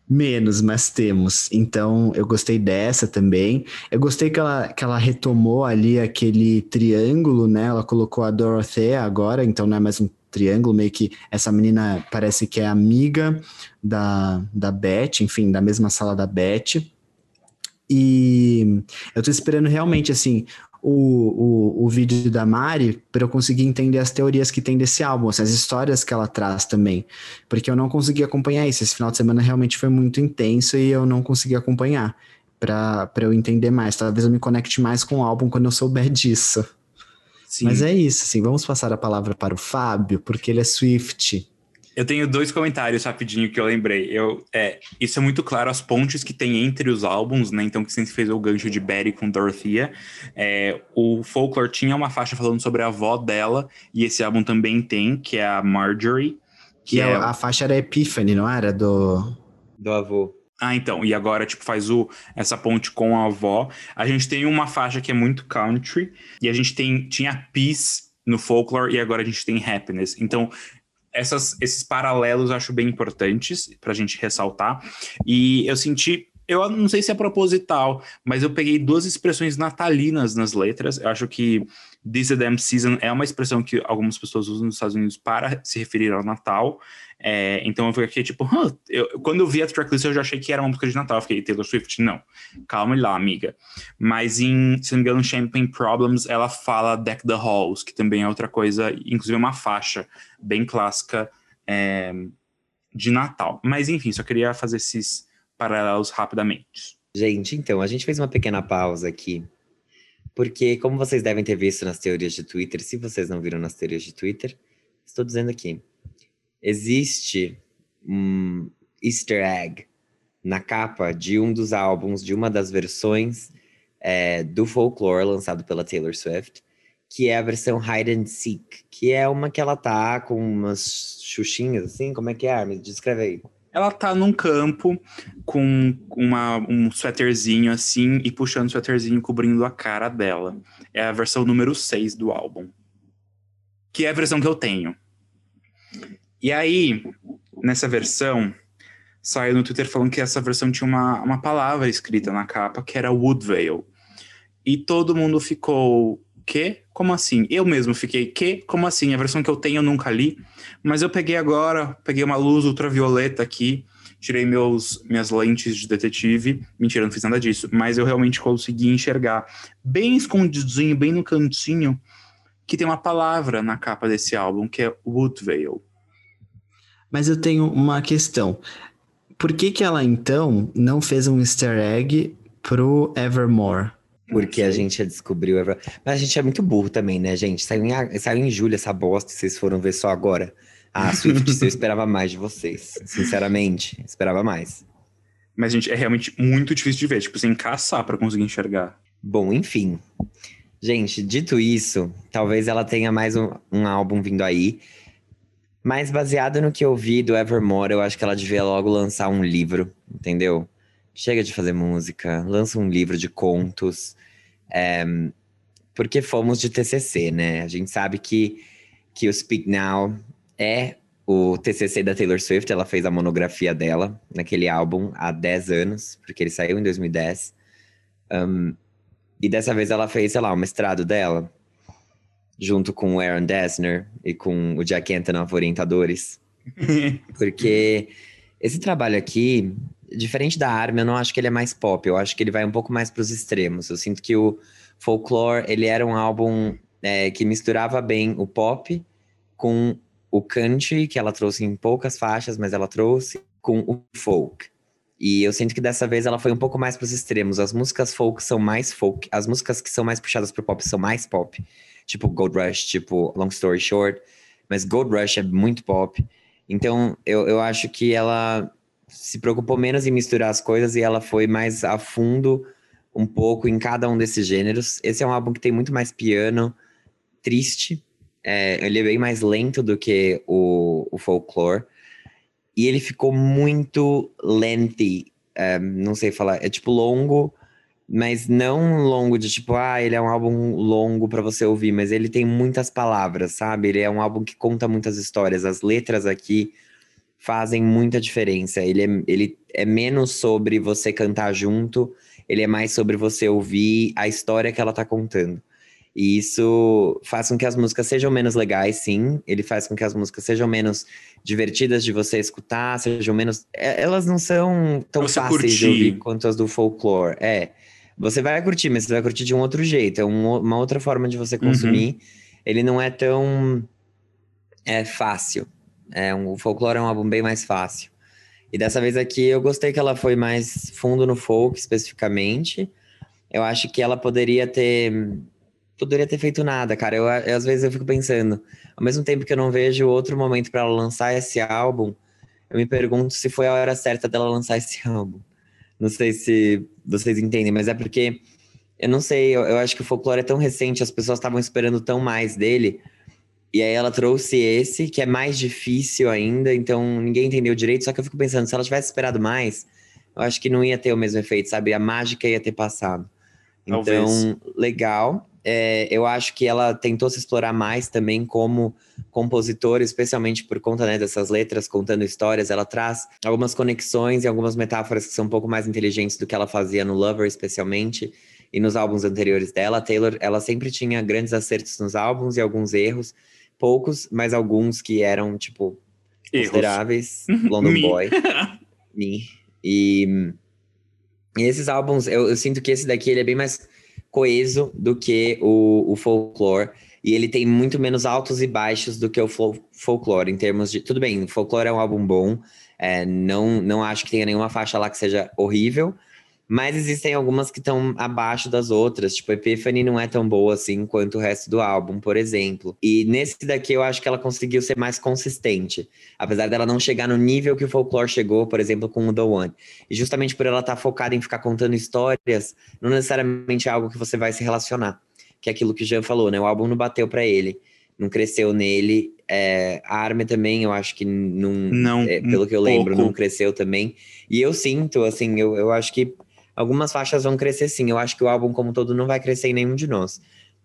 Menos, mas temos. Então, eu gostei dessa também. Eu gostei que ela, que ela retomou ali aquele triângulo, né? Ela colocou a Dorothea agora, então não é mais um triângulo, meio que essa menina parece que é amiga da, da Beth, enfim, da mesma sala da Beth. E eu tô esperando realmente, assim, o, o, o vídeo da Mari para eu conseguir entender as teorias que tem desse álbum, assim, as histórias que ela traz também. Porque eu não consegui acompanhar isso. Esse final de semana realmente foi muito intenso e eu não consegui acompanhar para eu entender mais. Talvez eu me conecte mais com o álbum quando eu souber [laughs] disso. Sim. Mas é isso, assim, vamos passar a palavra para o Fábio, porque ele é Swift. Eu tenho dois comentários rapidinho que eu lembrei. Eu, é, isso é muito claro, as pontes que tem entre os álbuns, né? Então, que sempre fez o gancho de Betty com Dorothea. É, o Folklore tinha uma faixa falando sobre a avó dela, e esse álbum também tem, que é a Marjorie. Que, é, é, a faixa era Epiphany, não era? Do, do avô. Ah, então. E agora, tipo, faz o, essa ponte com a avó. A gente tem uma faixa que é muito country, e a gente tem, tinha Peace no folklore e agora a gente tem happiness. Então, essas, esses paralelos eu acho bem importantes para a gente ressaltar. E eu senti, eu não sei se é proposital, mas eu peguei duas expressões natalinas nas letras. Eu acho que This is Damn Season é uma expressão que algumas pessoas usam nos Estados Unidos para se referir ao Natal. É, então eu fiquei tipo, huh, eu, quando eu vi a tracklist eu já achei que era uma música de Natal. Eu fiquei, Taylor Swift? Não. Calma lá, amiga. Mas em, se não me engano, Champagne Problems, ela fala Deck the Halls, que também é outra coisa, inclusive é uma faixa bem clássica é, de Natal. Mas enfim, só queria fazer esses paralelos rapidamente. Gente, então, a gente fez uma pequena pausa aqui. Porque, como vocês devem ter visto nas teorias de Twitter, se vocês não viram nas teorias de Twitter, estou dizendo aqui existe um easter egg na capa de um dos álbuns, de uma das versões é, do Folklore lançado pela Taylor Swift, que é a versão Hide and Seek, que é uma que ela tá com umas xuxinhas assim, como é que é, Me descreve aí. Ela tá num campo com uma, um suéterzinho assim e puxando o suéterzinho cobrindo a cara dela. É a versão número 6 do álbum. Que é a versão que eu tenho. E aí, nessa versão, saiu no Twitter falando que essa versão tinha uma, uma palavra escrita na capa, que era Woodvale. E todo mundo ficou, que? Como assim? Eu mesmo fiquei, que? Como assim? A versão que eu tenho eu nunca li. Mas eu peguei agora, peguei uma luz ultravioleta aqui, tirei meus, minhas lentes de detetive. Mentira, não fiz nada disso. Mas eu realmente consegui enxergar, bem escondidinho, bem no cantinho, que tem uma palavra na capa desse álbum, que é Woodvale. Mas eu tenho uma questão. Por que que ela, então, não fez um easter egg pro Evermore? Porque a gente já descobriu. Ever... Mas a gente é muito burro também, né, gente? Saiu em, saiu em julho essa bosta, vocês foram ver só agora. Ah, Swift, eu [laughs] esperava mais de vocês. Sinceramente, esperava mais. Mas, gente, é realmente muito difícil de ver. Tipo, sem caçar para conseguir enxergar. Bom, enfim. Gente, dito isso, talvez ela tenha mais um, um álbum vindo aí. Mas baseado no que eu vi do Evermore, eu acho que ela devia logo lançar um livro, entendeu? Chega de fazer música, lança um livro de contos. É, porque fomos de TCC, né? A gente sabe que, que o Speak Now é o TCC da Taylor Swift. Ela fez a monografia dela naquele álbum há 10 anos, porque ele saiu em 2010. Um, e dessa vez ela fez, sei lá, o mestrado dela junto com o Aaron Dessner e com o Jack Antonoff orientadores. [laughs] Porque esse trabalho aqui, diferente da Armin, eu não acho que ele é mais pop, eu acho que ele vai um pouco mais para os extremos. Eu sinto que o Folklore, ele era um álbum é, que misturava bem o pop com o country, que ela trouxe em poucas faixas, mas ela trouxe, com o folk. E eu sinto que dessa vez ela foi um pouco mais para os extremos. As músicas folk são mais folk, as músicas que são mais puxadas pro pop são mais pop tipo Gold Rush, tipo Long Story Short. Mas Gold Rush é muito pop. Então, eu, eu acho que ela se preocupou menos em misturar as coisas e ela foi mais a fundo um pouco em cada um desses gêneros. Esse é um álbum que tem muito mais piano, triste. É, ele é bem mais lento do que o, o folklore. E ele ficou muito lengthy. É, não sei falar. É tipo longo, mas não longo de tipo, ah, ele é um álbum longo para você ouvir, mas ele tem muitas palavras, sabe? Ele é um álbum que conta muitas histórias. As letras aqui fazem muita diferença. Ele é, ele é menos sobre você cantar junto, ele é mais sobre você ouvir a história que ela tá contando. E isso faz com que as músicas sejam menos legais, sim. Ele faz com que as músicas sejam menos divertidas de você escutar, sejam menos. É, elas não são tão Você fáceis de curtir. ouvir quanto as do folklore. É. Você vai curtir, mas você vai curtir de um outro jeito. É um- uma outra forma de você consumir. Ele não é tão é, fácil. É, um, o folklore é um álbum bem mais fácil. E dessa vez aqui eu gostei que ela foi mais fundo no folk especificamente. Eu acho que ela poderia ter poderia ter feito nada, cara. Eu, eu, às vezes eu fico pensando, ao mesmo tempo que eu não vejo outro momento para ela lançar esse álbum, eu me pergunto se foi a hora certa dela lançar esse [laughs] álbum. Não sei se vocês entendem, mas é porque eu não sei, eu, eu acho que o folclore é tão recente, as pessoas estavam esperando tão mais dele. E aí ela trouxe esse, que é mais difícil ainda, então ninguém entendeu direito. Só que eu fico pensando, se ela tivesse esperado mais, eu acho que não ia ter o mesmo efeito, sabe? A mágica ia ter passado. Então, Talvez. legal. É, eu acho que ela tentou se explorar mais também como compositora, especialmente por conta né, dessas letras contando histórias. Ela traz algumas conexões e algumas metáforas que são um pouco mais inteligentes do que ela fazia no Lover, especialmente, e nos álbuns anteriores dela. A Taylor, ela sempre tinha grandes acertos nos álbuns e alguns erros, poucos, mas alguns que eram, tipo, Erros. consideráveis. [laughs] London Me. [laughs] Boy. Me. E, e esses álbuns, eu, eu sinto que esse daqui ele é bem mais coeso do que o, o folklore. E ele tem muito menos altos e baixos do que o fol- folklore, em termos de. Tudo bem, o folklore é um álbum bom. é, não, não acho que tenha nenhuma faixa lá que seja horrível. Mas existem algumas que estão abaixo das outras. Tipo, Epiphany não é tão boa assim quanto o resto do álbum, por exemplo. E nesse daqui eu acho que ela conseguiu ser mais consistente. Apesar dela não chegar no nível que o folklore chegou, por exemplo, com o The One. E justamente por ela estar focada em ficar contando histórias, não necessariamente é algo que você vai se relacionar. Que é aquilo que o Jean falou, né? O álbum não bateu pra ele, não cresceu nele. É, a Armin também, eu acho que não. Não, é, pelo que eu um lembro, pouco. não cresceu também. E eu sinto, assim, eu, eu acho que algumas faixas vão crescer sim. Eu acho que o álbum, como um todo, não vai crescer em nenhum de nós.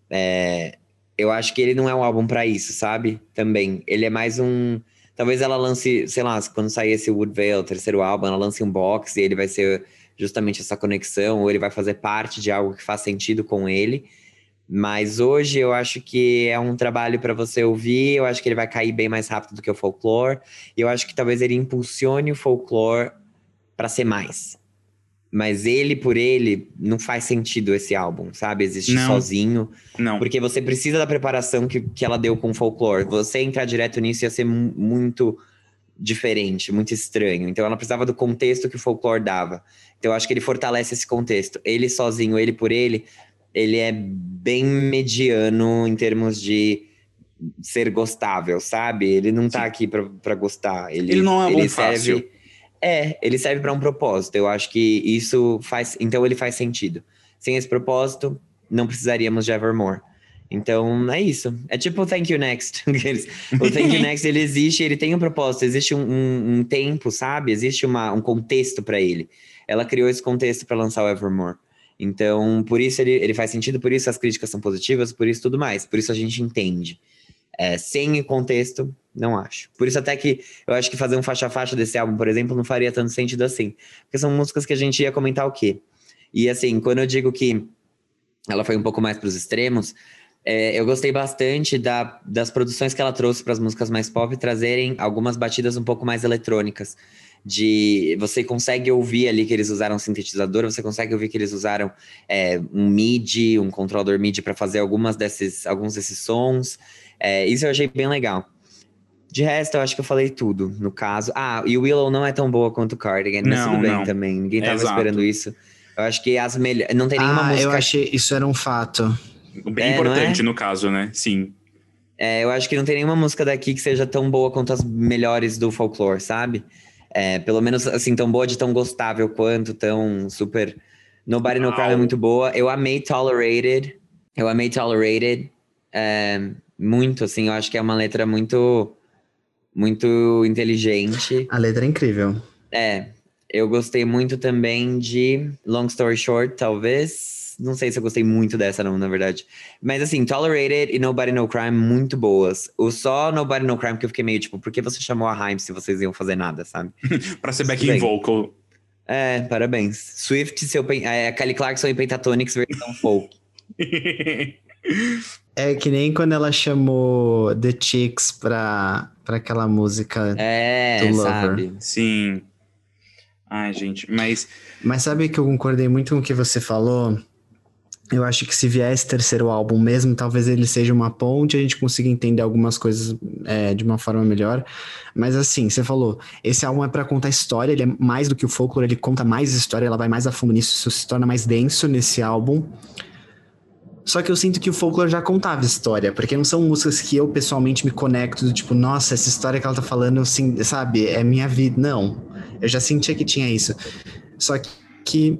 É, eu acho que ele não é um álbum pra isso, sabe? Também. Ele é mais um. Talvez ela lance, sei lá, quando sair esse Woodvale, o terceiro álbum, ela lance um box e ele vai ser justamente essa conexão, ou ele vai fazer parte de algo que faz sentido com ele. Mas hoje eu acho que é um trabalho para você ouvir, eu acho que ele vai cair bem mais rápido do que o folklore, e eu acho que talvez ele impulsione o folklore para ser mais. Mas ele por ele não faz sentido esse álbum, sabe? Existir Não. sozinho. Não. Porque você precisa da preparação que, que ela deu com o folklore. Você entrar direto nisso ia ser mu- muito diferente, muito estranho. Então ela precisava do contexto que o folklore dava. Então eu acho que ele fortalece esse contexto. Ele sozinho, ele por ele, ele é bem mediano em termos de ser gostável, sabe? Ele não tá aqui pra, pra gostar. Ele, Ele não é um álbum serve, fácil. É, ele serve pra um propósito. Eu acho que isso faz. Então ele faz sentido. Sem esse propósito, não precisaríamos de Evermore. Então é isso. É tipo o Thank You Next. [laughs] O Thank You Next ele existe, ele tem um propósito, existe um, um- um tempo, sabe? Existe uma, um contexto pra ele. Ela criou esse contexto pra lançar o Evermore. Então, por isso ele, ele faz sentido, por isso as críticas são positivas, por isso tudo mais. Por isso a gente entende. É, sem contexto, não acho. Por isso até que eu acho que fazer um faixa a faixa desse álbum, por exemplo, não faria tanto sentido assim. Porque são músicas que a gente ia comentar o quê? E assim, quando eu digo que ela foi um pouco mais para os extremos, é, eu gostei bastante da- das produções que ela trouxe para as músicas mais pop trazerem algumas batidas um pouco mais eletrônicas. De você consegue ouvir ali que eles usaram sintetizador, você consegue ouvir que eles usaram é, um MIDI, um controlador MIDI para fazer algumas desses, alguns desses sons. É, isso eu achei bem legal. De resto, eu acho que eu falei tudo, no caso. Ah, e o Willow não é tão boa quanto o Cardigan, mas Não, tudo bem não. também. Ninguém tava Exato. esperando isso. Eu acho que as melhores. Não tem nenhuma Ah, música. eu achei isso era um fato. Bem É, não importante é? no caso, né? Sim. É, eu acho que não tem nenhuma música daqui que seja tão boa quanto as melhores do folclore, sabe? É, pelo menos assim, tão boa de tão gostável quanto, tão super. Nobody No Crime é muito boa. Eu amei Tolerated. Eu amei Tolerated. É, muito, assim, eu acho que é uma letra muito. Muito inteligente. A letra é incrível. É. Eu gostei muito também de Long Story Short, talvez. Não sei se eu gostei muito dessa, não, na verdade. Mas assim, Tolerated e Nobody No Crime, muito boas. O só Nobody No Crime que eu fiquei meio tipo, por que você chamou a Haim se vocês iam fazer nada, sabe? [laughs] pra ser backing vocal. É, parabéns. Swift, seu, é, Kelly Clarkson e Pentatonix versão folk. [laughs] É que nem quando ela chamou The Chicks pra, pra aquela música é, do Lover. Sabe? Sim. Ai, gente, mas. Mas sabe que eu concordei muito com o que você falou? eu acho que se vier esse terceiro álbum mesmo, talvez ele seja uma ponte, a gente consiga entender algumas coisas é, de uma forma melhor. Mas assim, você falou, esse álbum é para contar história, ele é mais do que o folklore, ele conta mais história, ela vai mais a fundo nisso, isso se torna mais denso nesse álbum. Só que eu sinto que o folklore já contava história, porque não são músicas que eu pessoalmente me conecto, do tipo, nossa, essa história que ela tá falando, assim, sabe, é minha vida. Não, eu já sentia que tinha isso. Só que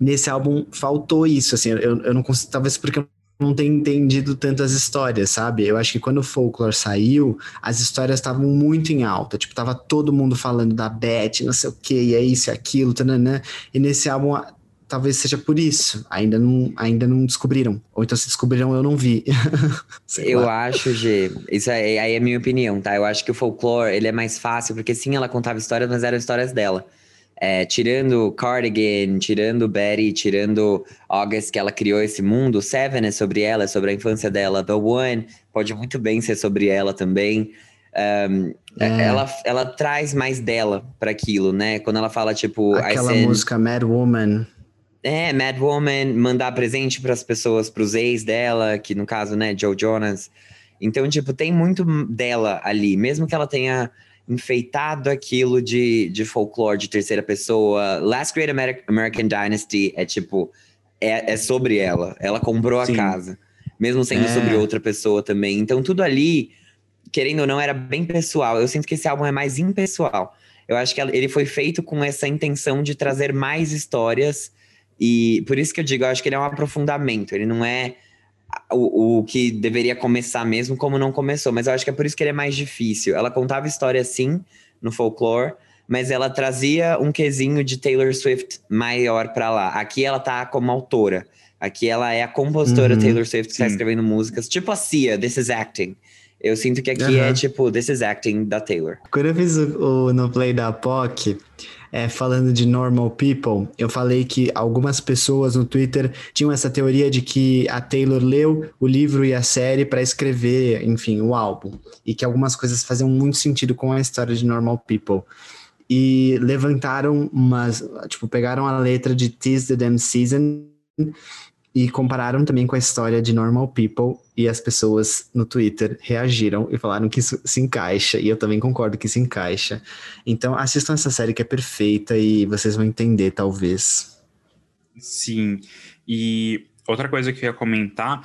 nesse álbum faltou isso, assim, eu, eu não consigo, talvez porque eu não tenho entendido tanto as histórias, sabe? Eu acho que quando o Folklore saiu, as histórias estavam muito em alta, tipo, tava todo mundo falando da Beth, não sei o que, e é isso e aquilo, tananã, e nesse álbum talvez seja por isso, ainda não, ainda não descobriram, ou então se descobriram eu não vi. [laughs] eu lá. acho, G, isso aí, aí é a minha opinião, tá? Eu acho que o Folklore, ele é mais fácil, porque sim, ela contava histórias, mas eram histórias dela. É, tirando Cardigan, tirando Betty, tirando August, que ela criou esse mundo, Seven é sobre ela, é sobre a infância dela. The One pode muito bem ser sobre ela também. Um, é. ela, ela traz mais dela para aquilo, né? Quando ela fala, tipo. Aquela música Mad Woman. É, Mad Woman, mandar presente para as pessoas, para os ex dela, que no caso, né, Joe Jonas. Então, tipo, tem muito dela ali, mesmo que ela tenha enfeitado aquilo de, de folclore de terceira pessoa. Last Great American Dynasty é tipo, é, é sobre ela. Ela comprou Sim. a casa, mesmo sendo é. sobre outra pessoa também. Então tudo ali, querendo ou não, era bem pessoal. Eu sinto que esse álbum é mais impessoal. Eu acho que ele foi feito com essa intenção de trazer mais histórias. E por isso que eu digo, eu acho que ele é um aprofundamento. Ele não é o, o que deveria começar mesmo, como não começou. Mas eu acho que é por isso que ele é mais difícil. Ela contava história sim no folklore, mas ela trazia um quesinho de Taylor Swift maior para lá. Aqui ela tá como autora. Aqui ela é a compositora uhum, Taylor Swift que tá escrevendo músicas, tipo a Cia, This is Acting. Eu sinto que aqui uhum. é tipo This is Acting da Taylor. Quando eu fiz o, o no play da POC, é, falando de normal people, eu falei que algumas pessoas no Twitter tinham essa teoria de que a Taylor leu o livro e a série para escrever, enfim, o álbum, e que algumas coisas faziam muito sentido com a história de normal people. E levantaram umas, tipo, pegaram a letra de Tis the Damn Season e compararam também com a história de Normal People e as pessoas no Twitter reagiram e falaram que isso se encaixa, e eu também concordo que se encaixa. Então assistam essa série que é perfeita e vocês vão entender, talvez. Sim, e outra coisa que eu ia comentar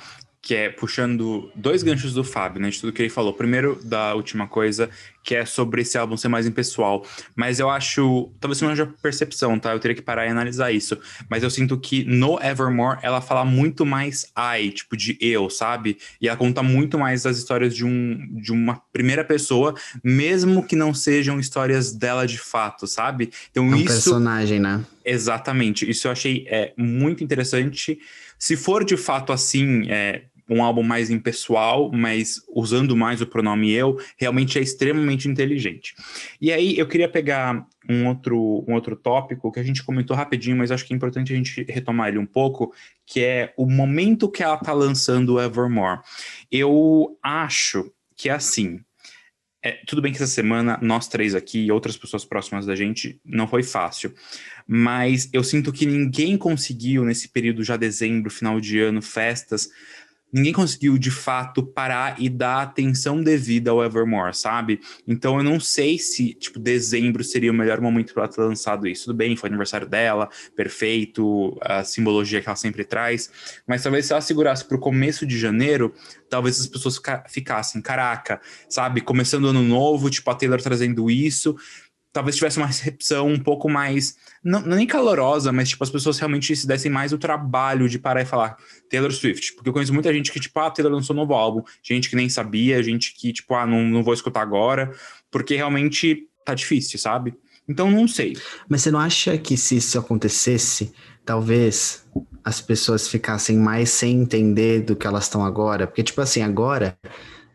que é puxando dois ganchos do Fábio, né, de tudo que ele falou. Primeiro, da última coisa, que é sobre esse álbum ser mais impessoal. Mas eu acho, talvez seja percepção, tá? Eu teria que parar e analisar isso. Mas eu sinto que no Evermore ela fala muito mais I, tipo de eu, sabe? E ela conta muito mais das histórias de, um, de uma primeira pessoa, mesmo que não sejam histórias dela de fato, sabe? Então é um isso. personagem, né? Exatamente. Isso eu achei é, muito interessante. Se for de fato assim, é, um álbum mais impessoal, mas usando mais o pronome eu, realmente é extremamente inteligente. E aí eu queria pegar um outro, um outro tópico que a gente comentou rapidinho, mas acho que é importante a gente retomar ele um pouco, que é o momento que ela está lançando o Evermore. Eu acho que é assim. É, tudo bem que essa semana nós três aqui e outras pessoas próximas da gente não foi fácil, mas eu sinto que ninguém conseguiu nesse período já dezembro, final de ano, festas, ninguém conseguiu de fato parar e dar atenção devida ao Evermore, sabe? Então eu não sei se, tipo, dezembro seria o melhor momento para ela ter lançado isso. Tudo bem, foi aniversário dela, perfeito, a simbologia que ela sempre traz, mas talvez se ela segurasse para o começo de janeiro, talvez as pessoas fica ficassem, caraca, sabe? Começando ano novo, tipo, a Taylor trazendo isso talvez tivesse uma recepção um pouco mais, não, não, nem calorosa, mas tipo, as pessoas realmente se dessem mais o trabalho de parar e falar Taylor Swift. Porque eu conheço muita gente que, tipo, ah, Taylor lançou um novo álbum, gente que nem sabia, gente que, tipo, ah, não, não vou escutar agora, porque realmente tá difícil, sabe? Então não sei. Mas você não acha que se isso acontecesse, talvez as pessoas ficassem mais sem entender do que elas estão agora? Porque, tipo assim, agora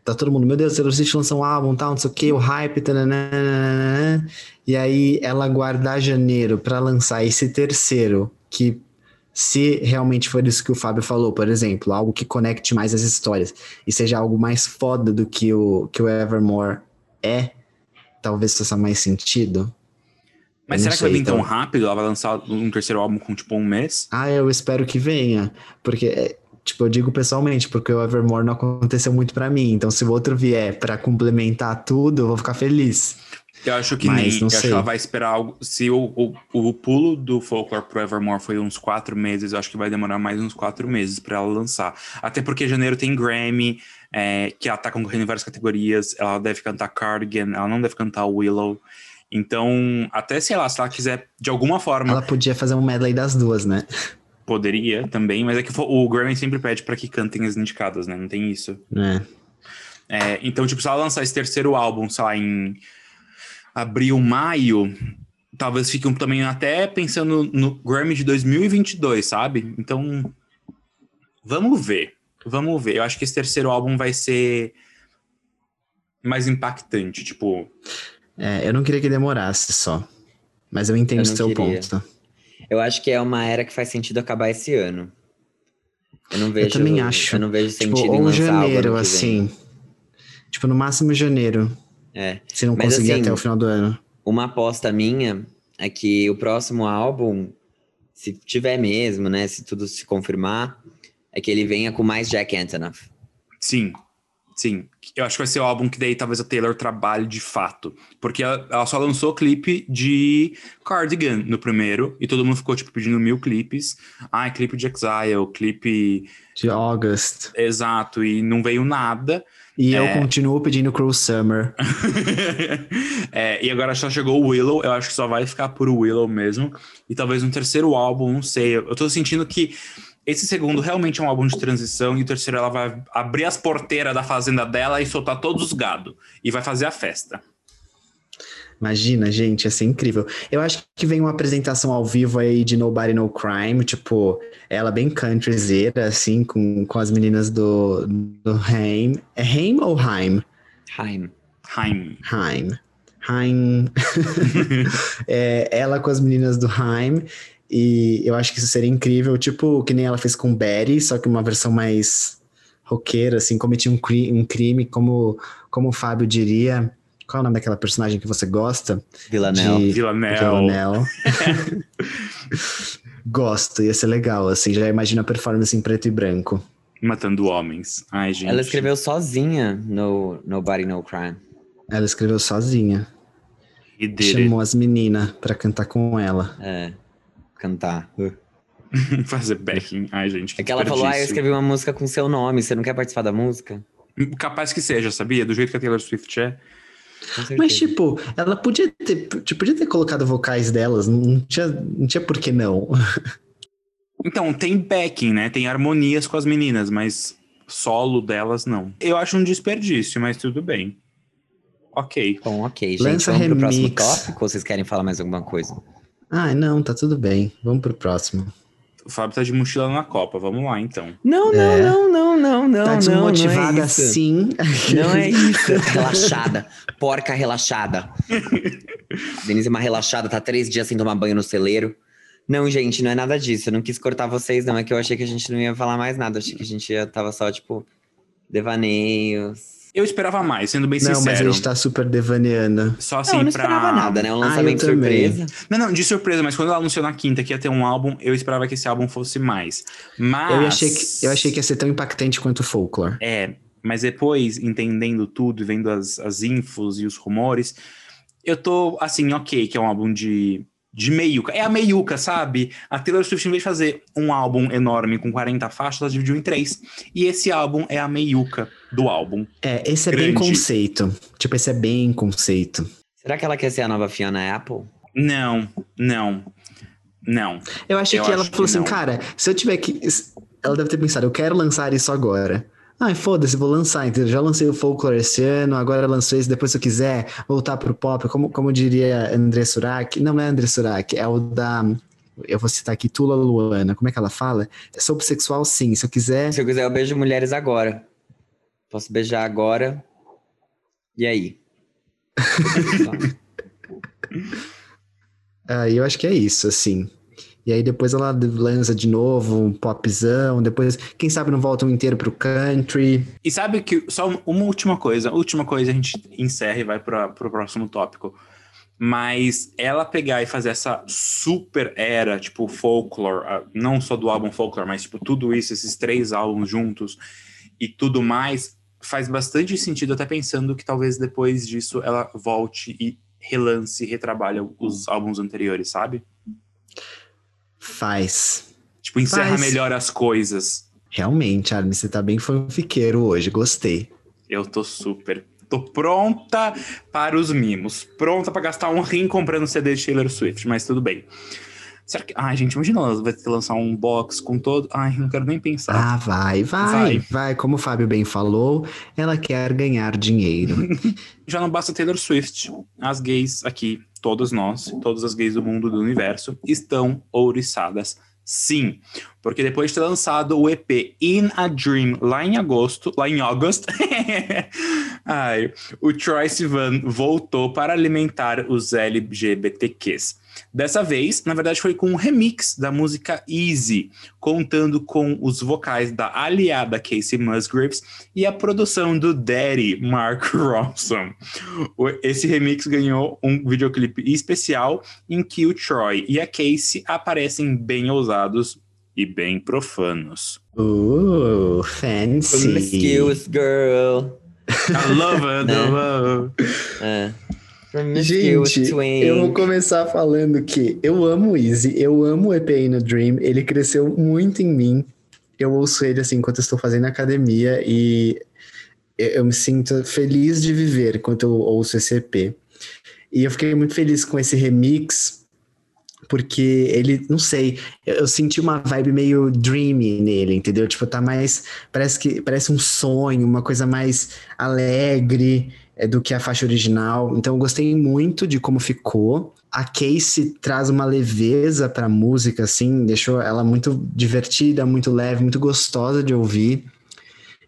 tá todo mundo, meu Deus, Taylor Swift lançou um álbum, tal, não sei o que, o hype, tananana, e aí ela guardar janeiro para lançar esse terceiro, que se realmente for isso que o Fábio falou, por exemplo, algo que conecte mais as histórias e seja algo mais foda do que o, que o Evermore é, talvez faça mais sentido. Mas será que vai vir então... tão rápido? Ela vai lançar um terceiro álbum com tipo um mês? Ah, eu espero que venha. Porque é, Tipo, eu digo pessoalmente, porque o Evermore não aconteceu muito para mim. Então, se o outro vier para complementar tudo, eu vou ficar feliz. Eu acho que Mas, nem. eu acho que ela vai esperar algo. Se o, o, o pulo do Folklore pro Evermore foi uns quatro meses, eu acho que vai demorar mais uns quatro meses para ela lançar. Até porque janeiro tem Grammy, é, que ela tá concorrendo em várias categorias. Ela deve cantar Cardigan, ela não deve cantar Willow. Então, até sei lá, se ela quiser de alguma forma. Ela podia fazer um medley das duas, né? Poderia também, mas é que o Grammy sempre pede para que cantem as indicadas, né? Não tem isso. É. é. então, tipo, se ela lançar esse terceiro álbum, sei lá, em abril, maio, talvez fiquem também até pensando no Grammy de 2022, sabe? Então, vamos ver. Vamos ver. Eu acho que esse terceiro álbum vai ser mais impactante, tipo. É, eu não queria que demorasse só. Mas eu entendo o seu queria. ponto. Eu acho que é uma era que faz sentido acabar esse ano. Eu não vejo. Eu também acho. Eu não vejo tipo, sentido ou em lançar janeiro, assim. Tipo, no máximo janeiro. É. Se não Mas, conseguir assim, até o final do ano. Uma aposta minha é que o próximo álbum, se tiver mesmo, né? Se tudo se confirmar, é que ele venha com mais Jack Antonoff. Sim, sim. Eu acho que vai ser o álbum que daí talvez a Taylor trabalhe de fato. Porque ela, ela só lançou o clipe de Cardigan no primeiro, e todo mundo ficou, tipo, pedindo mil clipes. Ah, clipe de Exile, clipe. De August. Exato, e não veio nada. E é... eu continuo pedindo Cruel Summer. [laughs] é, e agora só chegou o Willow, eu acho que só vai ficar por Willow mesmo. E talvez um terceiro álbum, não sei. Eu tô sentindo que esse segundo realmente é um álbum de transição e o terceiro ela vai abrir as porteiras da fazenda dela e soltar todos os gado e vai fazer a festa. Imagina, gente, ia ser incrível. Eu acho que vem uma apresentação ao vivo aí de Nobody No Crime, tipo, ela bem countryzeira, assim, com, com as meninas do, do Haim. É Haim ou Haim? Haim. Haim. Haim. Haim. [laughs] é, ela com as meninas do Haim. E eu acho que isso seria incrível, tipo, que nem ela fez com Betty, só que uma versão mais roqueira, assim, cometia um, cri um crime, como, como o Fábio diria. Qual é o nome daquela personagem que você gosta? Villanelle. De... Villanelle. Villanelle. [laughs] Gosto, ia ser legal, assim, já imagina a performance em preto e branco. Matando homens. Ai, gente. Ela escreveu sozinha no Nobody No Crime. Ela escreveu sozinha. Chamou as meninas pra cantar com ela. É cantar. [laughs] Fazer backing. Ai, gente. É que ela falou: Ah, eu escrevi uma música com seu nome, você não quer participar da música? Capaz que seja, sabia? Do jeito que a Taylor Swift é. Mas, tipo, ela podia ter, tipo, podia ter colocado vocais delas, não tinha, não tinha por que não. [laughs] Então, tem backing, né? Tem harmonias com as meninas, mas solo delas não. Eu acho um desperdício, mas tudo bem. Ok. Bom, ok, gente. Lança Vamos remix. pro próximo tópico ou vocês querem falar mais alguma coisa? Ah, não, tá tudo bem. Vamos pro próximo. O Fábio tá de mochila na Copa, vamos lá então. Não, não, É. não, não, não, não. tá não, desmotivada não é isso. sim. Não é isso. [laughs] relaxada. Porca relaxada. [laughs] Denise é uma relaxada, tá três dias sem tomar banho no celeiro. Não, gente, não é nada disso. Eu não quis cortar vocês, não. É que eu achei que a gente não ia falar mais nada. Eu achei que a gente ia tava só, tipo, devaneios. Eu esperava mais, sendo bem Não, sincero. mas a gente tá super devaneando. Só Não, assim eu não pra. esperava nada, né? Um Ah, lançamento também. surpresa. Não, não, de surpresa, mas quando ela anunciou na quinta que ia ter um álbum, eu esperava que esse álbum fosse mais. Mas. Eu, achei que, eu achei que ia ser tão impactante quanto o Folklore. É, mas depois, entendendo tudo, e vendo as, as infos e os rumores, eu tô assim, ok, que é um álbum de, de meiuca. É a meiuca, sabe? A Taylor Swift, em vez de fazer um álbum enorme com 40 faixas, ela dividiu em três. E esse álbum é a meiuca do álbum. É, esse é bem Grande. conceito. Tipo, esse é bem conceito. Será que ela quer ser a nova Fiona Apple? Não, não, não. Eu achei Eu que ela acho que falou assim, não. cara, se eu tiver que. Ela deve ter pensado, eu quero lançar isso agora. Ai, foda-se, vou lançar, entendeu? Já lancei o Folklore esse ano, agora lançou esse, depois se eu quiser voltar pro pop, como, como diria André Surak. Não, não é André Surak, é o da. Eu vou citar aqui Tula Luana. Como é que ela fala? Sou bissexual, sim. Se eu quiser. Se eu quiser, eu beijo mulheres agora. Posso beijar agora. E aí? [laughs] Ah, eu acho que é isso, assim. E aí depois ela lança de novo um popzão, depois, quem sabe não volta um inteiro pro country. E sabe que, só uma última coisa, última coisa a gente encerra e vai para pro próximo tópico. Mas ela pegar e fazer essa super era, tipo, folklore, ah, não só do álbum folklore, mas tipo, tudo isso, esses três álbuns juntos e tudo mais, faz bastante sentido, até pensando que talvez depois disso ela volte e relance, retrabalhe os álbuns anteriores, sabe? Faz. Tipo, encerra Faz. melhor as coisas. Realmente, Armin, você tá bem fanfiqueiro hoje, gostei. Eu tô super. Tô pronta para os mimos. Pronta para gastar um rim comprando CD de Taylor Swift, mas tudo bem. Será que. Ai, gente, imagina ela vai ter que lançar um box com todo. Ai, não quero nem pensar. Ah, vai, vai, Vai. vai, Como o Fábio bem falou, ela quer ganhar dinheiro. [laughs] Já não basta Taylor Swift. As gays aqui, todas nós, todas as gays do mundo do universo, estão ouriçadas. Sim, porque depois de ter lançado o EP In a Dream lá em agosto, lá em agosto, [laughs] ai, o Troy Sivan voltou para alimentar os LGBTQs. Dessa vez, na verdade, foi com um remix da música Easy, contando com os vocais da aliada Casey Musgraves e a produção do Daddy Mark [laughs] Ronson. Esse remix ganhou um videoclipe especial em que o Troy e a Casey aparecem bem ousados e bem profanos. Uh, fancy. Promiscuous girl. I love it, Né? love it. [laughs] É. Gente, eu vou começar falando que eu amo o Easy, eu amo o EP no Dream, ele cresceu muito em mim. Eu ouço ele assim enquanto eu estou fazendo academia e eu, eu me sinto feliz de viver enquanto eu ouço esse EP. E eu fiquei muito feliz com esse remix, porque ele, não sei, eu, eu senti uma vibe meio dreamy nele, entendeu? Tipo, tá mais. Parece que parece um sonho, uma coisa mais alegre é, do que a faixa original. Então eu gostei muito de como ficou. A Casey traz uma leveza pra música, assim, deixou ela muito divertida, muito leve, muito gostosa de ouvir.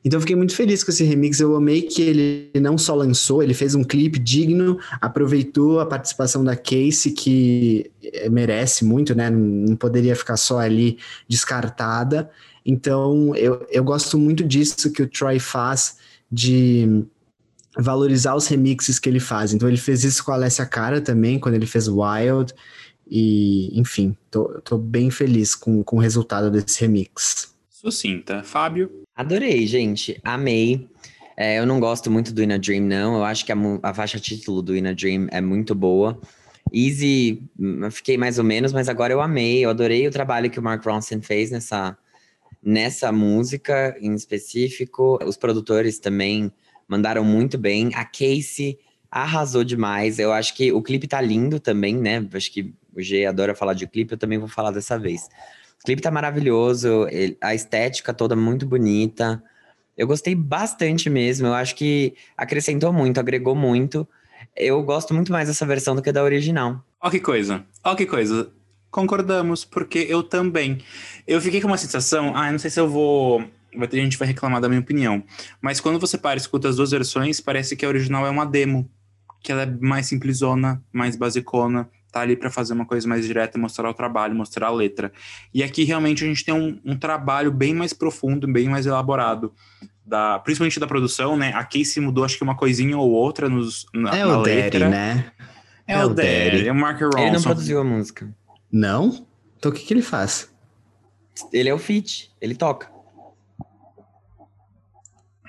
Então eu fiquei muito feliz com esse remix. Eu amei que ele não só lançou, ele fez um clipe digno, aproveitou a participação da Casey, que eh, merece muito, né? Não poderia ficar só ali descartada. Então eu, eu gosto muito disso que o Troy faz de valorizar os remixes que ele faz. Então ele fez isso com a Alessia Cara também, quando ele fez Wild. E, enfim, tô, tô bem feliz com, com o resultado desse remix. Sucinta. Fábio? Adorei, gente. Amei. É, eu não gosto muito do In a Dream, não. Eu acho que a, a faixa título do In a Dream é muito boa. Easy, hum, eu fiquei mais ou menos, mas agora eu amei. Eu adorei o trabalho que o Mark Ronson fez nessa, nessa música em específico. Os produtores também mandaram muito bem. A Casey arrasou demais. Eu acho que o clipe tá lindo também, né? Acho que o G adora falar de clipe, eu também vou falar dessa vez. O clipe tá maravilhoso, a estética toda muito bonita. Eu gostei bastante mesmo. Eu acho que acrescentou muito, agregou muito. Eu gosto muito mais dessa versão do que da original. Ó que coisa. Ó que coisa. Concordamos, porque eu também. Eu fiquei com uma sensação, ah, não sei se eu vou. Vai ter gente que vai reclamar da minha opinião. Mas quando você para e escuta as duas versões, parece que a original é uma demo. Que ela é mais simplesona, mais basicona. Tá ali pra fazer uma coisa mais direta, mostrar o trabalho, mostrar a letra. E aqui realmente a gente tem um, um trabalho bem mais profundo, bem mais elaborado da, principalmente da produção, né? A Casey mudou acho que uma coisinha ou outra nos, na, É na o Daddy, letra. né? É, É o o Daddy, Daddy. é o Mark Ronson. Ele não produziu a música. Não? Então o que, que ele faz? Ele é o feat, ele toca.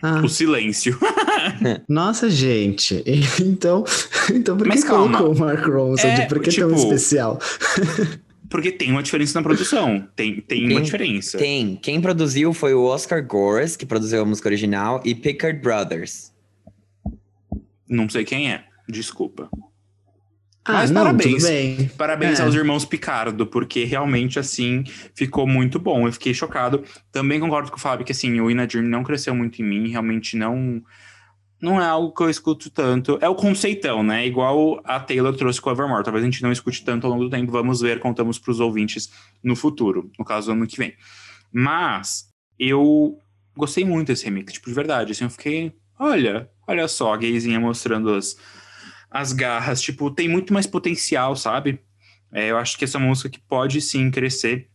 Ah, O silêncio. [laughs] nossa, gente. [laughs] Então, então por que Mas calma. colocou o Mark Ronson? É, por que tipo, tão especial? [laughs] Porque tem uma diferença na produção. Tem, tem uma Tem- diferença. Tem. Quem produziu foi o Oscar Gores, que produziu a música original, e Pickard Brothers. Não sei quem é. Desculpa. Ah, Mas não, parabéns. Parabéns É. aos irmãos Picardo, porque realmente, assim, ficou muito bom. Eu fiquei chocado. Também concordo com o Fábio que, assim, o Ina Dream não cresceu muito em mim. Realmente não... Não é algo que eu escuto tanto. É o conceitão, né? Igual a Taylor trouxe com o Evermore. Talvez a gente não escute tanto ao longo do tempo. Vamos ver, contamos para os ouvintes no futuro. No caso, ano que vem. Mas eu gostei muito desse remix. Tipo, de verdade. Assim, eu fiquei... Olha, olha só a gayzinha mostrando as, as garras. Tipo, tem muito mais potencial, sabe? É, eu acho que essa música que pode sim crescer.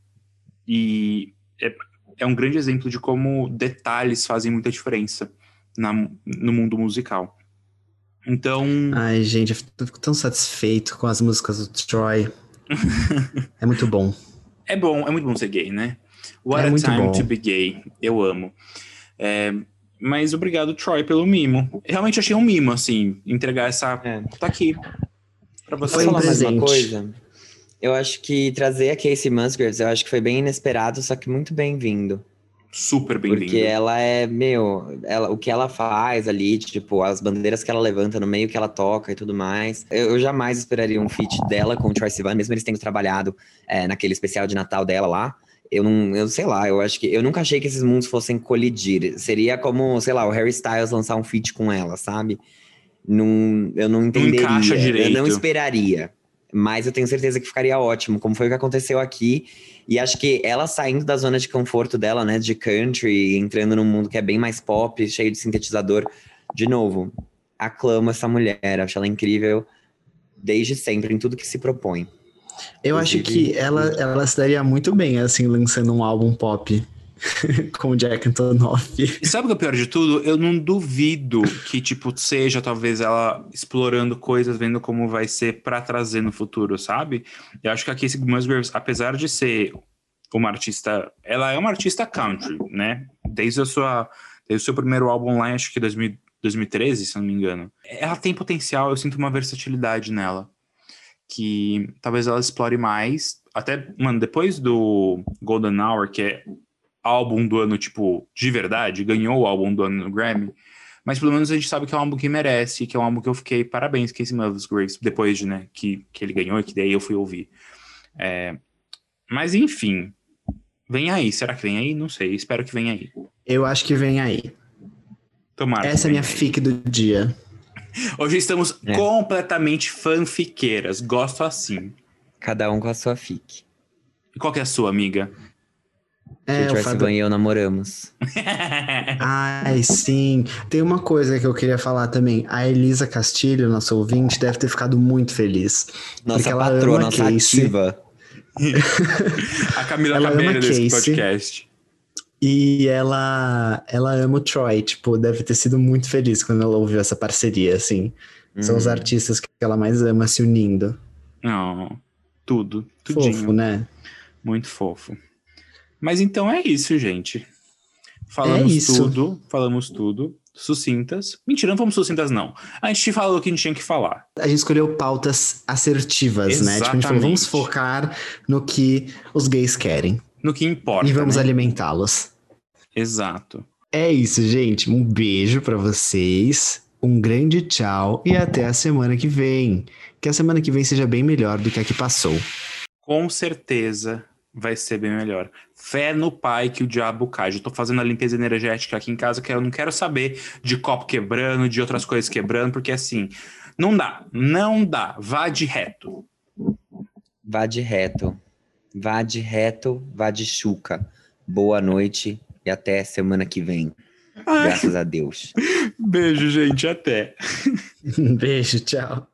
E é, é um grande exemplo de como detalhes fazem muita diferença na, no mundo musical. Então, Ai, gente, eu fico- tão satisfeito com as músicas do Troy. [laughs] é muito bom. é bom, é muito bom ser gay, né? What É a time bom. to be gay. Eu amo. É, mas obrigado, Troy, pelo mimo. Realmente achei um mimo, assim, entregar essa. É. Tá aqui. Pra você. Foi Posso um falar mais uma presente. coisa? Eu acho que trazer a Casey Musgraves, eu acho que foi bem inesperado, só que muito bem-vindo. Super bem-vindo. Porque ela é, meu, ela, o que ela faz ali, tipo, as bandeiras que ela levanta no meio que ela toca e tudo mais. Eu, eu jamais esperaria um feat dela com o Troy Sivan, mesmo eles tendo trabalhado é, naquele especial de Natal dela lá. Eu não, eu sei lá, eu acho que. Eu nunca achei que esses mundos fossem colidir. Seria como, sei lá, o Harry Styles lançar um feat com ela, sabe? Não, eu não entenderia. Eu direito. não esperaria. Mas eu tenho certeza que ficaria ótimo, como foi o que aconteceu aqui. E acho que ela saindo da zona de conforto dela, né, de country, entrando num mundo que é bem mais pop, cheio de sintetizador, de novo, aclamo essa mulher, acho ela incrível desde sempre, em tudo que se propõe. Eu acho que ela, ela se daria muito bem, assim, lançando um álbum pop [laughs] com o Jack Antonoff. E sabe o que é pior de tudo? Eu não duvido que, tipo, seja talvez ela explorando coisas, vendo como vai ser pra trazer no futuro, sabe? Eu acho que a Casey Musgraves, apesar de ser uma artista, ela é uma artista country, né? Desde a sua, desde o seu primeiro álbum lá, acho que 2000, 2013, se não me engano. Ela tem potencial, eu sinto uma versatilidade nela. Que talvez ela explore mais. Até, mano, depois do Golden Hour, que é álbum do ano, tipo, de verdade, ganhou o álbum do ano no Grammy. Mas pelo menos a gente sabe que é um álbum que merece, que é um álbum que eu fiquei parabéns, Casey Musgraves, depois de, né, que, que ele ganhou e que daí eu fui ouvir. É, mas enfim, vem aí. Será que vem aí? Não sei. Espero que venha aí. Eu acho que vem aí. Tomara. que Essa é a minha aí. fic do dia. [laughs] Hoje estamos É. completamente fanfiqueiras. Gosto assim. Cada um com a sua fic. E qual que é a sua, amiga? É, o o Fábio... E eu namoramos. [laughs] Ai, sim. Tem uma coisa que eu queria falar também. A Elisa Castilho, nossa ouvinte, deve ter ficado muito feliz. Porque Nossa ela patroa, ama nossa Casey. ativa. [laughs] a Camila Ela Cabello desse podcast. E ela, ela ama o Troy, tipo, deve ter sido muito feliz quando ela ouviu essa parceria, assim. São os Hum. artistas que ela mais ama se unindo. Não, tudo. Tudinho. Fofo, né? Muito fofo. Mas então é isso, gente. Falamos É isso. tudo, falamos tudo. Sucintas. Mentira, não fomos sucintas, não. A gente falou o que a gente tinha que falar. A gente escolheu pautas assertivas, né? Tipo, a gente falou, Exatamente. vamos focar no que os gays querem. No que importa. e vamos né? alimentá-los. Exato. É isso, gente. Um beijo pra vocês. Um grande tchau e até a semana que vem. Que a semana que vem seja bem melhor do que a que passou. Com certeza vai ser bem melhor. Fé no pai que o diabo cai. Eu tô fazendo a limpeza energética aqui em casa, que eu não quero saber de copo quebrando, de outras coisas quebrando, porque assim, não dá. Não dá. Vá de reto. Vá de reto. Vá de reto, vá de chuca. Boa noite e até semana que vem. Graças a Deus. Beijo, gente. Até. [laughs] Beijo, tchau.